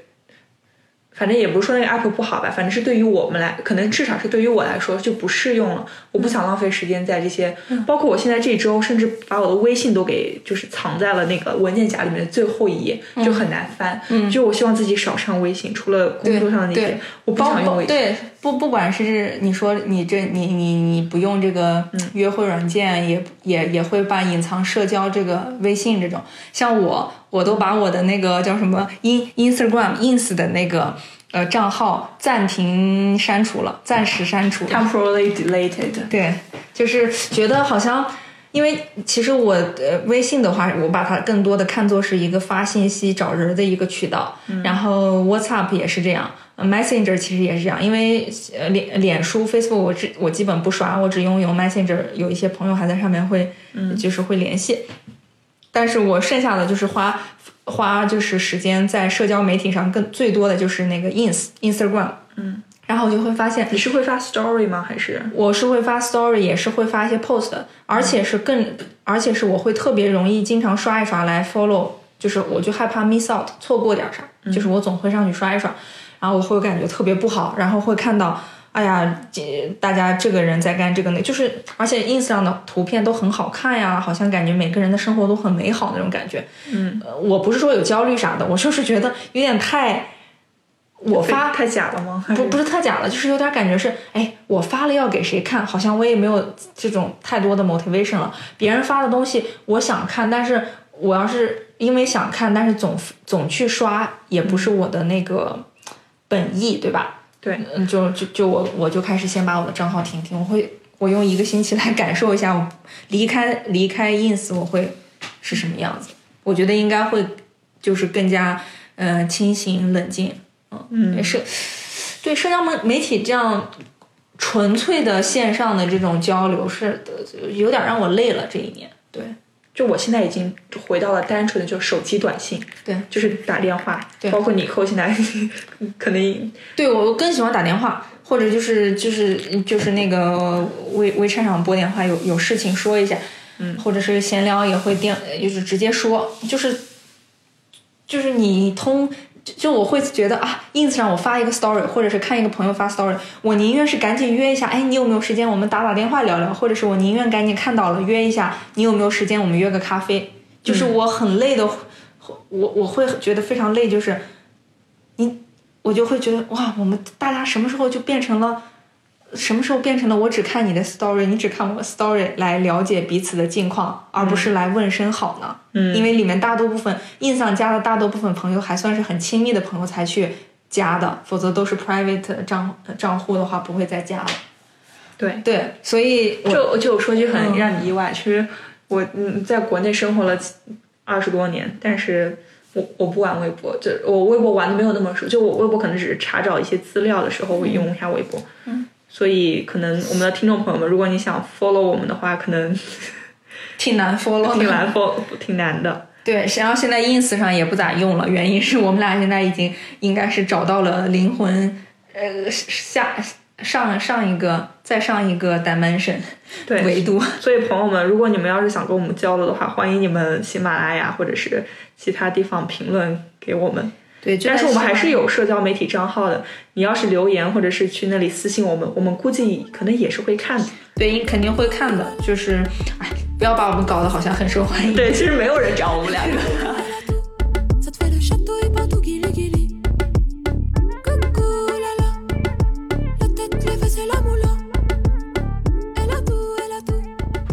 Speaker 1: 反正也不是说那个 app 不好吧，反正是对于我们来，可能至少是对于我来说就不适用了。我不想浪费时间在这些，包括我现在这周甚至把我的微信都给就是藏在了那个文件夹里面的最后一页，就很难翻。嗯，就我希望自己少上微信，除了工作上的那些，我不想用微信。
Speaker 2: 对不不管是你说你这你你你不用这个约会软件，也也也会把隐藏社交这个微信这种，像我我都把我的那个叫什么 in Instagram ins 的那个呃账号暂停删除了，暂时删除了。
Speaker 1: temporarily deleted。
Speaker 2: 对，就是觉得好像，因为其实我呃微信的话，我把它更多的看作是一个发信息找人的一个渠道，然后 WhatsApp 也是这样。呃 Messenger 其实也是这样，因为呃脸脸书、Facebook 我只我基本不刷，我只拥有 Messenger，有一些朋友还在上面会，就是会联系，但是我剩下的就是花花就是时间在社交媒体上更最多的就是那个 ins Instagram，嗯，然后我就会发现
Speaker 1: 你是会发 story 吗？还是？
Speaker 2: 我是会发 story，也是会发一些 post，的而且是更，而且是我会特别容易经常刷一刷来 follow，就是我就害怕 miss out 错过点啥，就是我总会上去刷一刷，然后我会感觉特别不好，然后会看到，哎呀，这大家这个人在干这个那，就是而且 ins 上的图片都很好看呀，好像感觉每个人的生活都很美好那种感觉。嗯、我不是说有焦虑啥的，我就是觉得有点太，我发
Speaker 1: 太假了吗？
Speaker 2: 不不是太假了，就是有点感觉是，哎，我发了要给谁看？好像我也没有这种太多的 motivation 了。别人发的东西我想看，但是我要是因为想看，但是总总去刷，也不是我的那个本意，对吧？
Speaker 1: 对，
Speaker 2: 嗯，就就就我我就开始先把我的账号停停，我会我用一个星期来感受一下，我离开离开 ins 我会是什么样子。我觉得应该会就是更加呃清醒冷静，嗯，也是对社交媒媒体这样纯粹的线上的这种交流是有点让我累了这一年。对
Speaker 1: 就我现在已经回到了单纯的就手机短信，
Speaker 2: 对
Speaker 1: 就是打电话，
Speaker 2: 对
Speaker 1: 包括你扣现在 可能
Speaker 2: 对，我更喜欢打电话，或者就是就是就是那个微微车上拨电话，有有事情说一下，嗯，或者是闲聊也会电，就是直接说，就是就是你通。就就我会觉得啊，ins 上我发一个 story，或者是看一个朋友发 story，我宁愿是赶紧约一下，哎，你有没有时间？我们打打电话聊聊，或者是我宁愿赶紧看到了约一下，你有没有时间？我们约个咖啡。就是我很累的，我我会觉得非常累，就是你我就会觉得哇，我们大家什么时候就变成了，什么时候变成了我只看你的 story，你只看我 story 来了解彼此的近况，而不是来问声好呢？嗯，因为里面大多部分 ins 上加的大多部分朋友还算是很亲密的朋友才去加的，否则都是 private 账账户的话不会再加了。
Speaker 1: 对，
Speaker 2: 对，所以我
Speaker 1: 就就我说句很
Speaker 2: 嗯。
Speaker 1: 让你意外，其实我嗯在国内生活了二十多年，但是我我不玩微博，就我微博玩的没有那么熟，就我微博可能只是查找一些资料的时候会用一下微博，嗯，所以可能我们的听众朋友们，如果你想 follow 我们的话，可能
Speaker 2: 挺难 follow 的，
Speaker 1: 挺难 follow 挺难的，
Speaker 2: 对，然后现在 ins 上也不咋用了，原因是我们俩现在已经应该是找到了灵魂，呃，下上上一个再上一个 dimension
Speaker 1: 对
Speaker 2: 维度。
Speaker 1: 所以朋友们，如果你们要是想跟我们交流的话，欢迎你们喜马拉雅或者是其他地方评论给我们。
Speaker 2: 对，
Speaker 1: 但是我们还是有社交媒体账号的，你要是留言或者是去那里私信我们，我们估计可能也是会看的。
Speaker 2: 对，你肯定会看的，就是哎，不要把我们搞得好像很受欢迎。
Speaker 1: 对，其实没有人找我们两个。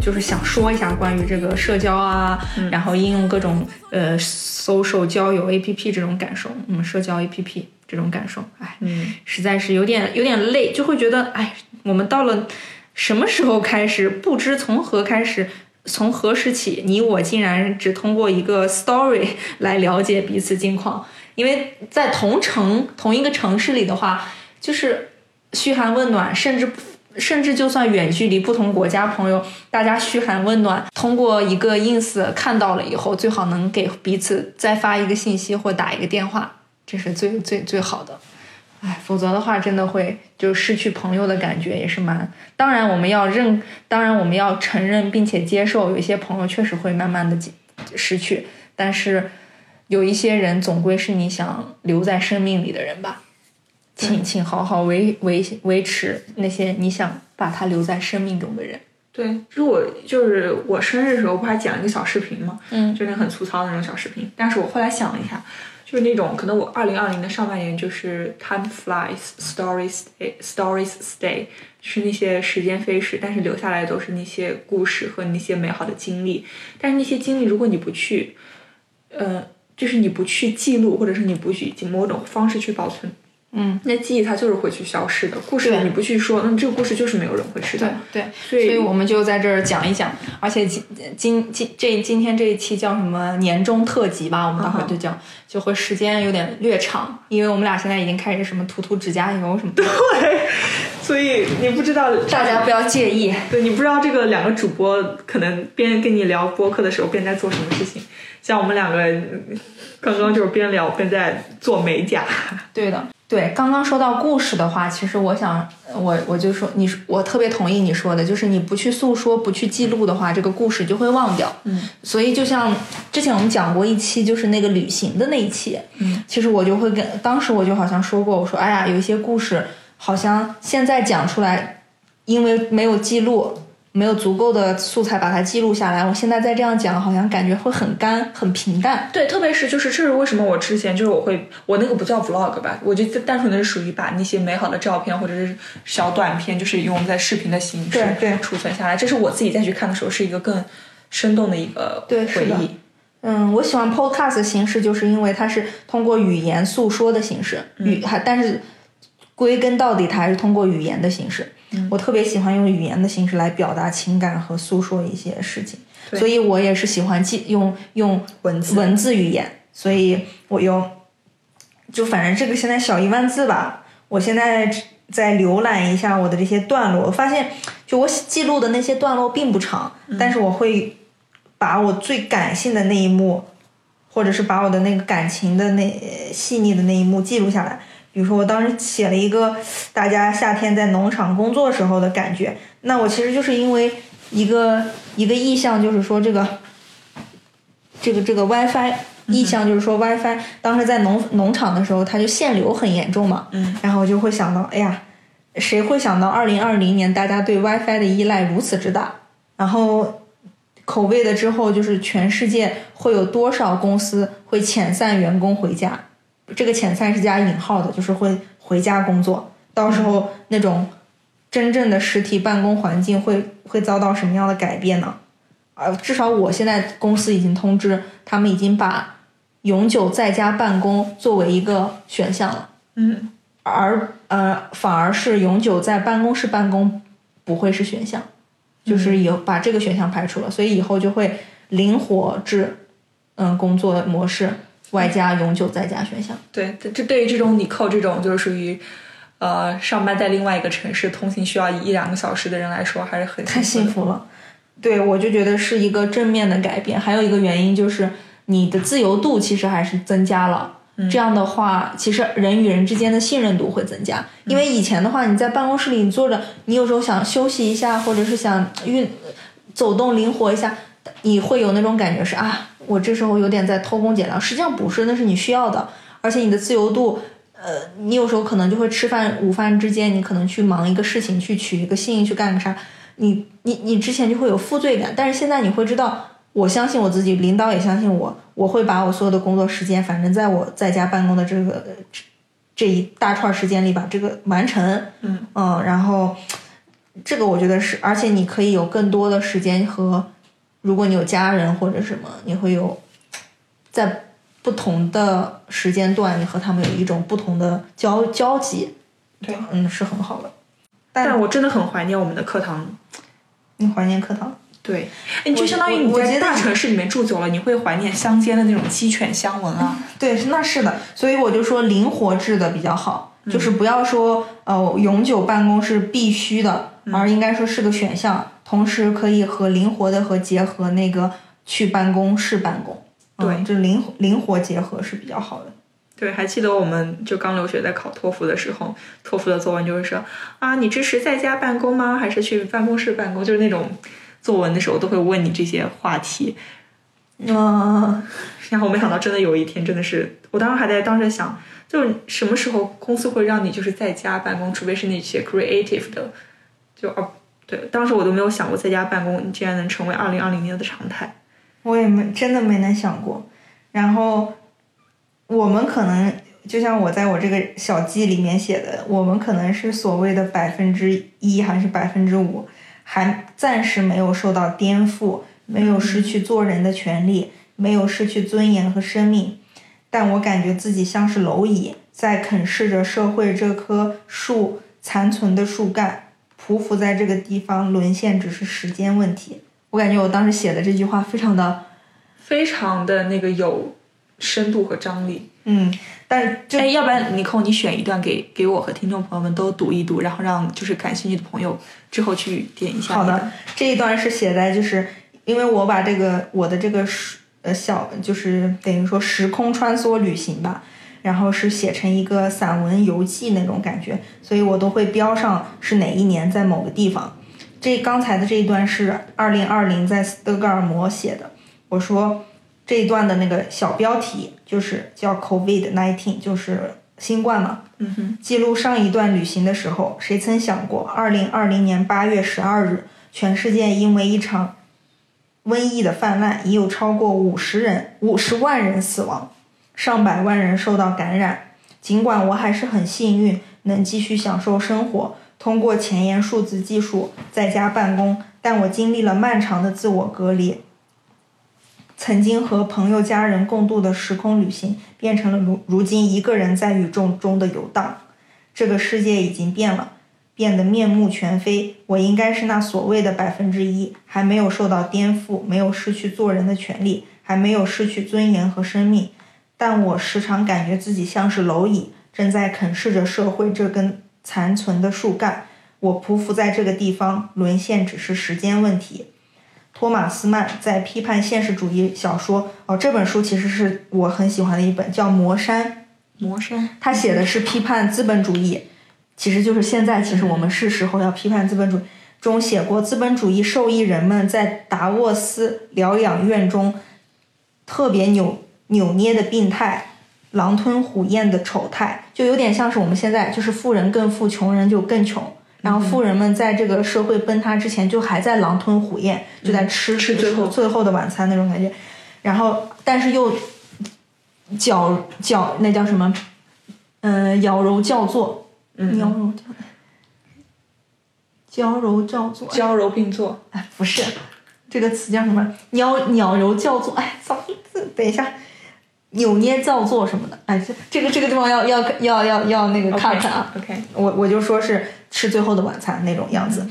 Speaker 2: 就是想说一下关于这个社交啊，然后应用各种呃 social 交友 APP 这种感受，嗯，社交 APP 这种感受，哎，
Speaker 1: 嗯，
Speaker 2: 实在是有点有点累，就会觉得，哎，我们到了什么时候开始，不知从何开始。从何时起，你我竟然只通过一个 story 来了解彼此近况？因为在同城同一个城市里的话，就是嘘寒问暖，甚至甚至就算远距离不同国家朋友，大家嘘寒问暖，通过一个 ins 看到了以后，最好能给彼此再发一个信息或打一个电话，这是最最最好的。哎，否则的话真的会就失去朋友的感觉，也是蛮。当然我们要认，当然我们要承认并且接受，有一些朋友确实会慢慢的失去，但是有一些人总归是你想留在生命里的人吧。请请好好维维维持那些你想把他留在生命中的人。
Speaker 1: 对，如果就是我生日的时候，不还剪了一个小视频吗？
Speaker 2: 嗯
Speaker 1: 就是很粗糙的那种小视频。但是我后来想了一下，就是那种可能我二零二零的上半年就是 time flies, stories stay, stories stay，就是那些时间飞逝，但是留下来的都是那些故事和那些美好的经历。但是那些经历，如果你不去，呃，就是你不去记录，或者是你不去以某种方式去保存，
Speaker 2: 嗯，
Speaker 1: 那记忆它就是会去消失的。故事你不去说，那这个故事就是没有人会知道。
Speaker 2: 对，
Speaker 1: 所以
Speaker 2: 所以我们就在这儿讲一讲，而且今今今这今天这一期叫什么年终特辑吧，我们待会儿就讲，就会时间有点略长，因为我们俩现在已经开始什么涂涂指甲油什么的，
Speaker 1: 对，所以你不知道
Speaker 2: 大家不要介意。
Speaker 1: 对你不知道这个两个主播可能边跟你聊播客的时候边在做什么事情，像我们两个嗯刚刚就是边聊边在做美甲。
Speaker 2: 对的，对，刚刚说到故事的话，其实我想，我我就说你，我特别同意你说的，就是你不去诉说、不去记录的话，这个故事就会忘掉。
Speaker 1: 嗯，
Speaker 2: 所以就像之前我们讲过一期，就是那个旅行的那一期，
Speaker 1: 嗯，
Speaker 2: 其实我就会跟当时我就好像说过，我说哎呀，有一些故事好像现在讲出来，因为没有记录。没有足够的素材把它记录下来，我现在再这样讲，好像感觉会很干、很平淡。
Speaker 1: 对，特别是就是这是为什么我之前就是我会我那个不叫 vlog 吧，我就单纯的是属于把那些美好的照片或者是小短片，就是用在视频的形式储存下来，这是我自己再去看的时候是一个更生动的一个
Speaker 2: 对
Speaker 1: 回忆。
Speaker 2: 嗯，我喜欢 podcast 的形式，就是因为它是通过语言诉说的形式，语还但是归根到底，它还是通过语言的形式。我特别喜欢用语言的形式来表达情感和诉说一些事情，所以我也是喜欢记用用
Speaker 1: 文字。
Speaker 2: 文字语言，所以我用就反正这个现在小一万字吧，我现在在浏览一下我的这些段落，我发现就我记录的那些段落并不长，但是我会把我最感性的那一幕，或者是把我的那个感情的那细腻的那一幕记录下来。比如说，我当时写了一个大家夏天在农场工作时候的感觉，那我其实就是因为一个一个意向，就是说这个这个这个 WiFi 意向，就是说 WiFi 当时在农农场的时候，它就限流很严重嘛，
Speaker 1: 嗯，
Speaker 2: 然后我就会想到，哎呀，谁会想到二零二零年大家对 WiFi 的依赖如此之大，然后。口味的之后，就是全世界会有多少公司会遣散员工回家？这个遣散是加引号的，就是会回家工作。到时候那种真正的实体办公环境会会遭到什么样的改变呢？呃，至少我现在公司已经通知，他们已经把永久在家办公作为一个选项了，
Speaker 1: 嗯，
Speaker 2: 而呃反而是永久在办公室办公不会是选项，就是有把这个选项排除了，所以以后就会灵活制，嗯，工作模式。外加永久在家选项，
Speaker 1: 对，这这对于这种你扣这种就是属于，呃，上班在另外一个城市，通勤需要一两个小时的人来说，还是很
Speaker 2: 太幸
Speaker 1: 幸
Speaker 2: 福了。对，我就觉得是一个正面的改变。还有一个原因就是你的自由度其实还是增加了。这样的话，其实人与人之间的信任度会增加。因为以前的话，你在办公室里你坐着，你有时候想休息一下，或者是想运走动灵活一下，你会有那种感觉是啊，我这时候有点在偷工减料。实际上不是，那是你需要的。而且你的自由度，呃，你有时候可能就会吃饭午饭之间，你可能去忙一个事情，去取一个信，去干个啥，你你你之前就会有负罪感，但是现在你会知道，我相信我自己，领导也相信我，我会把我所有的工作时间，反正在我在家办公的这个这这一大串时间里把这个完成，
Speaker 1: 嗯
Speaker 2: 嗯，然后这个我觉得是，而且你可以有更多的时间和，如果你有家人或者什么，你会有在不同的时间段，你和他们有一种不同的交交集，
Speaker 1: 对，
Speaker 2: 嗯，是很好的。
Speaker 1: 但我真的很怀念我们的课堂。
Speaker 2: 你怀念课堂？
Speaker 1: 对，哎，你就相当于你在大城市里面住久了，你会怀念乡间的那种鸡犬相闻啊。
Speaker 2: 对，那是的，所以我就说灵活制的比较好，就是不要说呃永久办公是必须的，而应该说是个选项，同时可以和灵活的和结合那个去办公室办公，嗯
Speaker 1: 对
Speaker 2: 这灵灵活结合是比较好的。
Speaker 1: 对，还记得我们就刚留学在考托福的时候，托福的作文就是说啊，你支持在家办公吗？还是去办公室办公？就是那种作文的时候都会问你这些话题。
Speaker 2: 嗯，
Speaker 1: 然后没想到真的有一天真的是，我当时还在当时想，就什么时候公司会让你就是在家办公，除非是那些 creative 的，就哦对，当时我都没有想过在家办公竟然能成为二零二零年的常态。
Speaker 2: 我也没真的没能想过。然后我们可能就像我在我这个小记里面写的，我们可能是所谓的百分之一还是百分之五，还暂时没有受到颠覆，没有失去做人的权利，没有失去尊严和生命。但我感觉自己像是蝼蚁，在啃噬着社会这棵树残存的树干，匍匐在这个地方，沦陷只是时间问题。我感觉我当时写的这句话非常的，
Speaker 1: 非常的那个有深度和张力。
Speaker 2: 嗯，但
Speaker 1: 哎，要不然尼寇，你选一段给给我和听众朋友们都读一读，然后让就是感兴趣的朋友之后去点一下。
Speaker 2: 好的，，这一段是写在就是因为我把这个我的这个时呃小就是等于说时空穿梭旅行吧，然后是写成一个散文游记那种感觉，所以我都会标上是哪一年在某个地方。这刚才的这一段是二零二零在斯德哥尔摩写的，我说这一段的那个小标题就是叫 COVID nineteen，就是新冠嘛，
Speaker 1: 嗯哼，
Speaker 2: 记录上一段旅行的时候，谁曾想过，二零二零年八月十二日，全世界因为一场瘟疫的泛滥，已有超过五十人、五十万人死亡，上百万人受到感染。尽管我还是很幸运，能继续享受生活，通过前沿数字技术在家办公，但我经历了漫长的自我隔离。曾经和朋友、家人共度的时空旅行，变成了如如今一个人在宇宙中的游荡。这个世界已经变了，变得面目全非。我应该是那所谓的百分之一，还没有受到颠覆，没有失去做人的权利，还没有失去尊严和生命。但我时常感觉自己像是蝼蚁，正在啃噬着社会这根残存的树干。我匍匐在这个地方，沦陷只是时间问题。托马斯曼在批判现实主义小说哦，这本书其实是我很喜欢的一本，叫《魔山》。
Speaker 1: 魔山，
Speaker 2: 他写的是批判资本主义，其实就是现在，其实我们是时候要批判资本主义。中写过资本主义受益人们在达沃斯疗养院中特别扭扭捏的病态，狼吞虎咽的丑态，就有点像是我们现在就是富人更富，穷人就更穷。然后富人们在这个社会崩塌之前，就还在狼吞虎咽，就在吃
Speaker 1: 吃最后
Speaker 2: 最后的晚餐那种感觉。然后，但是又矫矫那叫什么？嗯，矫揉造作，
Speaker 1: 嗯
Speaker 2: 矫揉造，矫揉造作，
Speaker 1: 娇柔并作。
Speaker 2: 哎，不是，这个词叫什么？鸟鸟柔叫作，哎，操，这等一下，扭捏造作什么的，哎，这这个这个地方要要要要要那个 cut 啊。
Speaker 1: OK，
Speaker 2: 我我就说是吃最后的晚餐那种样子，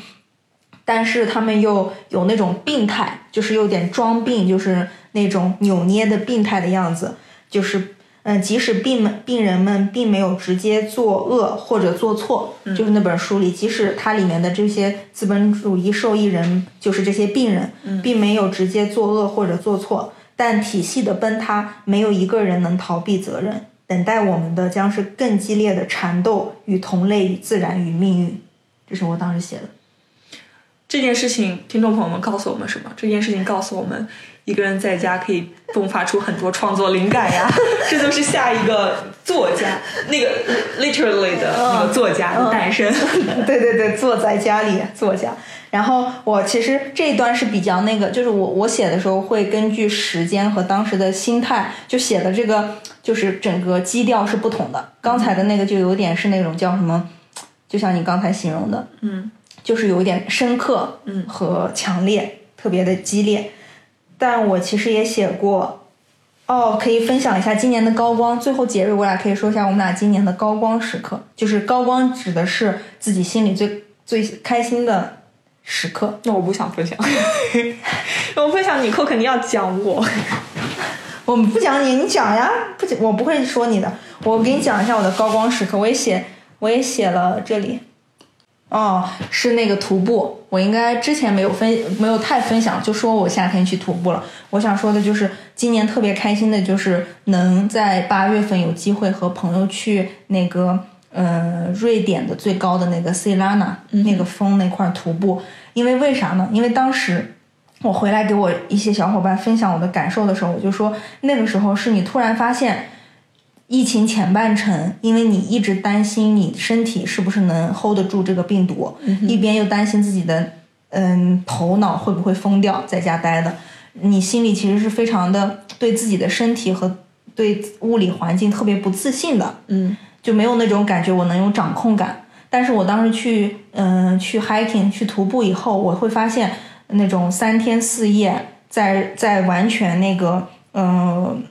Speaker 2: 但是他们又有那种病态，就是有点装病，就是那种扭捏的病态的样子，就是嗯，即使病们病人们并没有直接作恶或者做错，就是那本书里，即使它里面的这些资本主义受益人，就是这些病人，并没有直接作恶或者做错，但体系的崩塌，没有一个人能逃避责任。等待我们的将是更激烈的缠斗与同类与自然与命运。这是我当时写的。
Speaker 1: 这件事情，听众朋友们告诉我们什么？这件事情告诉我们，一个人在家可以迸发出很多创作灵感呀，这就是下一个作家，那个 literally 的那个作家的诞生。
Speaker 2: 对对对，坐在家里作家。然后我其实这一段是比较那个，就是我我写的时候会根据时间和当时的心态，就写的这个就是整个基调是不同的。刚才的那个就有点是那种叫什么，就像你刚才形容的，
Speaker 1: 嗯，
Speaker 2: 就是有一点深刻，
Speaker 1: 嗯
Speaker 2: 和强烈，特别的激烈。但我其实也写过，哦，可以分享一下今年的高光。最后结尾，我俩可以说一下我们俩今年的高光时刻。就是高光指的是自己心里最最开心的时刻。
Speaker 1: 那我不想分享，我分享你扣肯定要讲我。
Speaker 2: 我们不讲你，你讲呀，不讲，我不会说你的。我给你讲一下我的高光时刻，我也写，我也写了这里。哦，是那个徒步，我应该之前没有分没有太分享，就说我夏天去徒步了。我想说的就是，今年特别开心的就是能在八月份有机会和朋友去那个呃瑞典的最高的那个 c 拉纳、那个峰那块儿徒步。因为为啥呢？因为当时我回来给我一些小伙伴分享我的感受的时候，我就说那个时候是你突然发现。疫情前半程，因为你一直担心你身体是不是能 hold 得住这个病毒，一边又担心自己的嗯头脑会不会疯掉，在家待的，你心里其实是非常的对自己的身体和对物理环境特别不自信的，
Speaker 1: 嗯，
Speaker 2: 就没有那种感觉我能有掌控感。但是我当时去嗯去 hiking 去徒步以后，我会发现那种三天四夜在在完全那个嗯。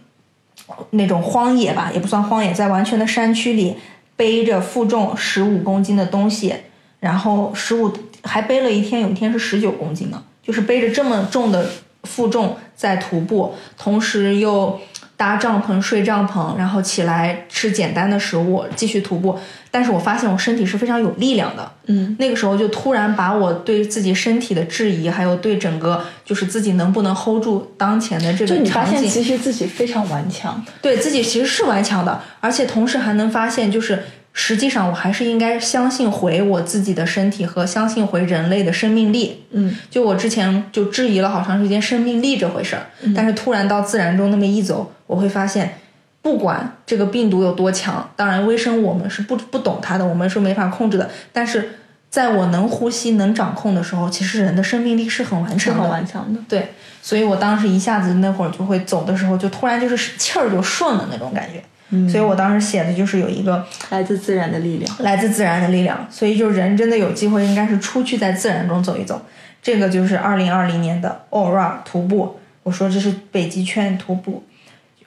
Speaker 2: 那种荒野吧，也不算荒野，在完全的山区里，背着负重十五公斤的东西，然后十五还背了一天，有一天是十九公斤呢，就是背着这么重的负重在徒步，同时又搭帐篷睡帐篷，然后起来吃简单的食物，继续徒步。但是我发现我身体是非常有力量的，
Speaker 1: 嗯，
Speaker 2: 那个时候就突然把我对自己身体的质疑，还有对整个就是自己能不能 hold 住当前的这个
Speaker 1: 就你发现其实自己非常顽强，
Speaker 2: 对自己其实是顽强的，而且同时还能发现，就是实际上我还是应该相信回我自己的身体和相信回人类的生命力。
Speaker 1: 嗯，
Speaker 2: 就我之前就质疑了好长时间生命力这回事儿，但是突然到自然中那么一走，我会发现，不管这个病毒有多强，当然微生物我们是不不懂它的，我们是没法控制的，但是在我能呼吸、能掌控的时候，其实人的生命力是很顽强的，
Speaker 1: 很顽强的。
Speaker 2: 对，所以我当时一下子那会儿就会走的时候，就突然就是气儿就顺了那种感觉。
Speaker 1: 嗯。
Speaker 2: 所以我当时写的就是有一个
Speaker 1: 来自自然的力量。
Speaker 2: 来自自然的力量，所以就人真的有机会应该是出去在自然中走一走。这个就是二零二零年的 Aura 徒步，我说这是北极圈徒步，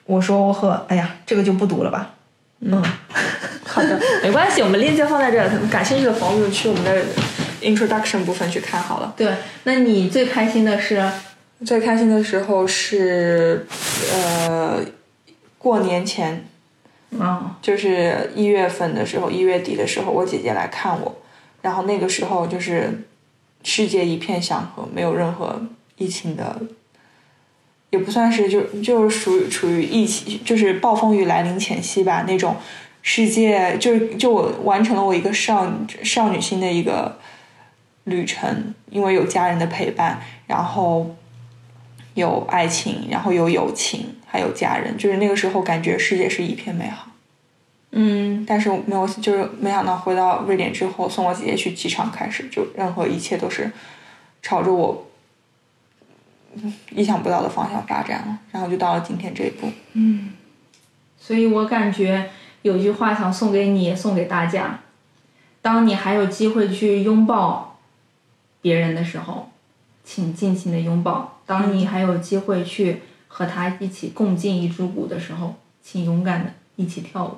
Speaker 2: 我说我和哎呀这个就不读了吧，嗯，
Speaker 1: 好的，没关系，我们链接放在这儿，感兴趣的朋友去我们的 introduction 部分去看好了。
Speaker 2: 对，那你最开心的是？
Speaker 1: 最开心的时候是，呃，过年前，
Speaker 2: 啊、
Speaker 1: 就是一月份的时候，一月底的时候，我姐姐来看我，然后那个时候就是世界一片祥和，没有任何疫情的，也不算是就就是属于处于疫情，就是暴风雨来临前夕吧，那种世界就是就我完成了我一个少少女心的一个旅程，因为有家人的陪伴，然后有爱情，然后有友情，还有家人，就是那个时候感觉世界是一片美好。
Speaker 2: 嗯
Speaker 1: 但是我没有，就是没想到回到瑞典之后，送我姐姐去机场开始，就任何一切都是朝着我嗯意想不到的方向发展了，然后就到了今天这一步。
Speaker 2: 嗯所以我感觉有句话想送给你，送给大家：当你还有机会去拥抱别人的时候，请尽情的拥抱；当你还有机会去和他一起共进一支舞的时候，请勇敢的一起跳舞。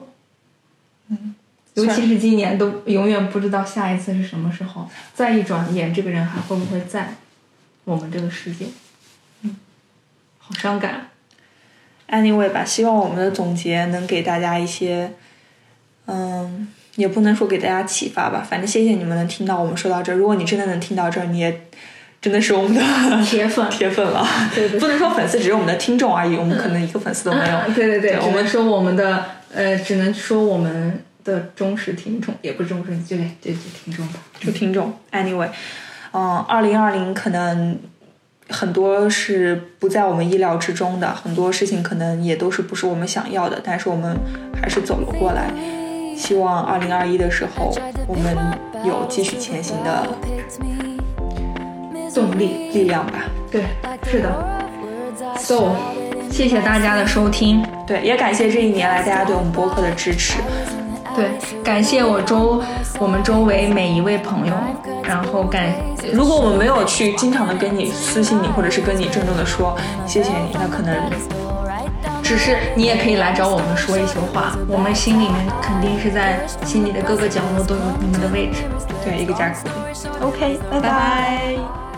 Speaker 1: 嗯，
Speaker 2: 尤其是今年都永远不知道下一次是什么时候，再一转眼，这个人还会不会在我们这个世界？嗯，好伤感啊。
Speaker 1: Anyway 吧，希望我们的总结能给大家一些，嗯，也不能说给大家启发吧，反正谢谢你们能听到我们说到这儿。如果你真的能听到这儿，你也真的是我们的
Speaker 2: 铁粉
Speaker 1: 铁粉了。
Speaker 2: 对对
Speaker 1: 不能说粉丝，只是我们的听众而已，我们可能一个粉丝都没有。
Speaker 2: 嗯对对对，
Speaker 1: 我们
Speaker 2: 说我们的呃，只能说我们的忠实听众，也不是忠实，就就就听众吧。
Speaker 1: 就听众。Anyway，嗯，二零二零可能很多是不在我们意料之中的，很多事情可能也都是不是我们想要的，但是我们还是走了过来。希望二零二一的时候，我们有继续前行的
Speaker 2: 动力，
Speaker 1: 力量吧。
Speaker 2: 对，是的。So，谢谢大家的收听。
Speaker 1: 对，也感谢这一年来大家对我们播客的支持。
Speaker 2: 对，感谢我周我们周围每一位朋友，然后感
Speaker 1: 如果我们没有去经常的跟你私信你，或者是跟你郑重的说谢谢你，那可能
Speaker 2: 只是你也可以来找我们说一些话，我们心里面肯定是在心里的各个角落都有你们的位置。
Speaker 1: 对一个加鼓励。
Speaker 2: OK，拜
Speaker 1: 拜拜。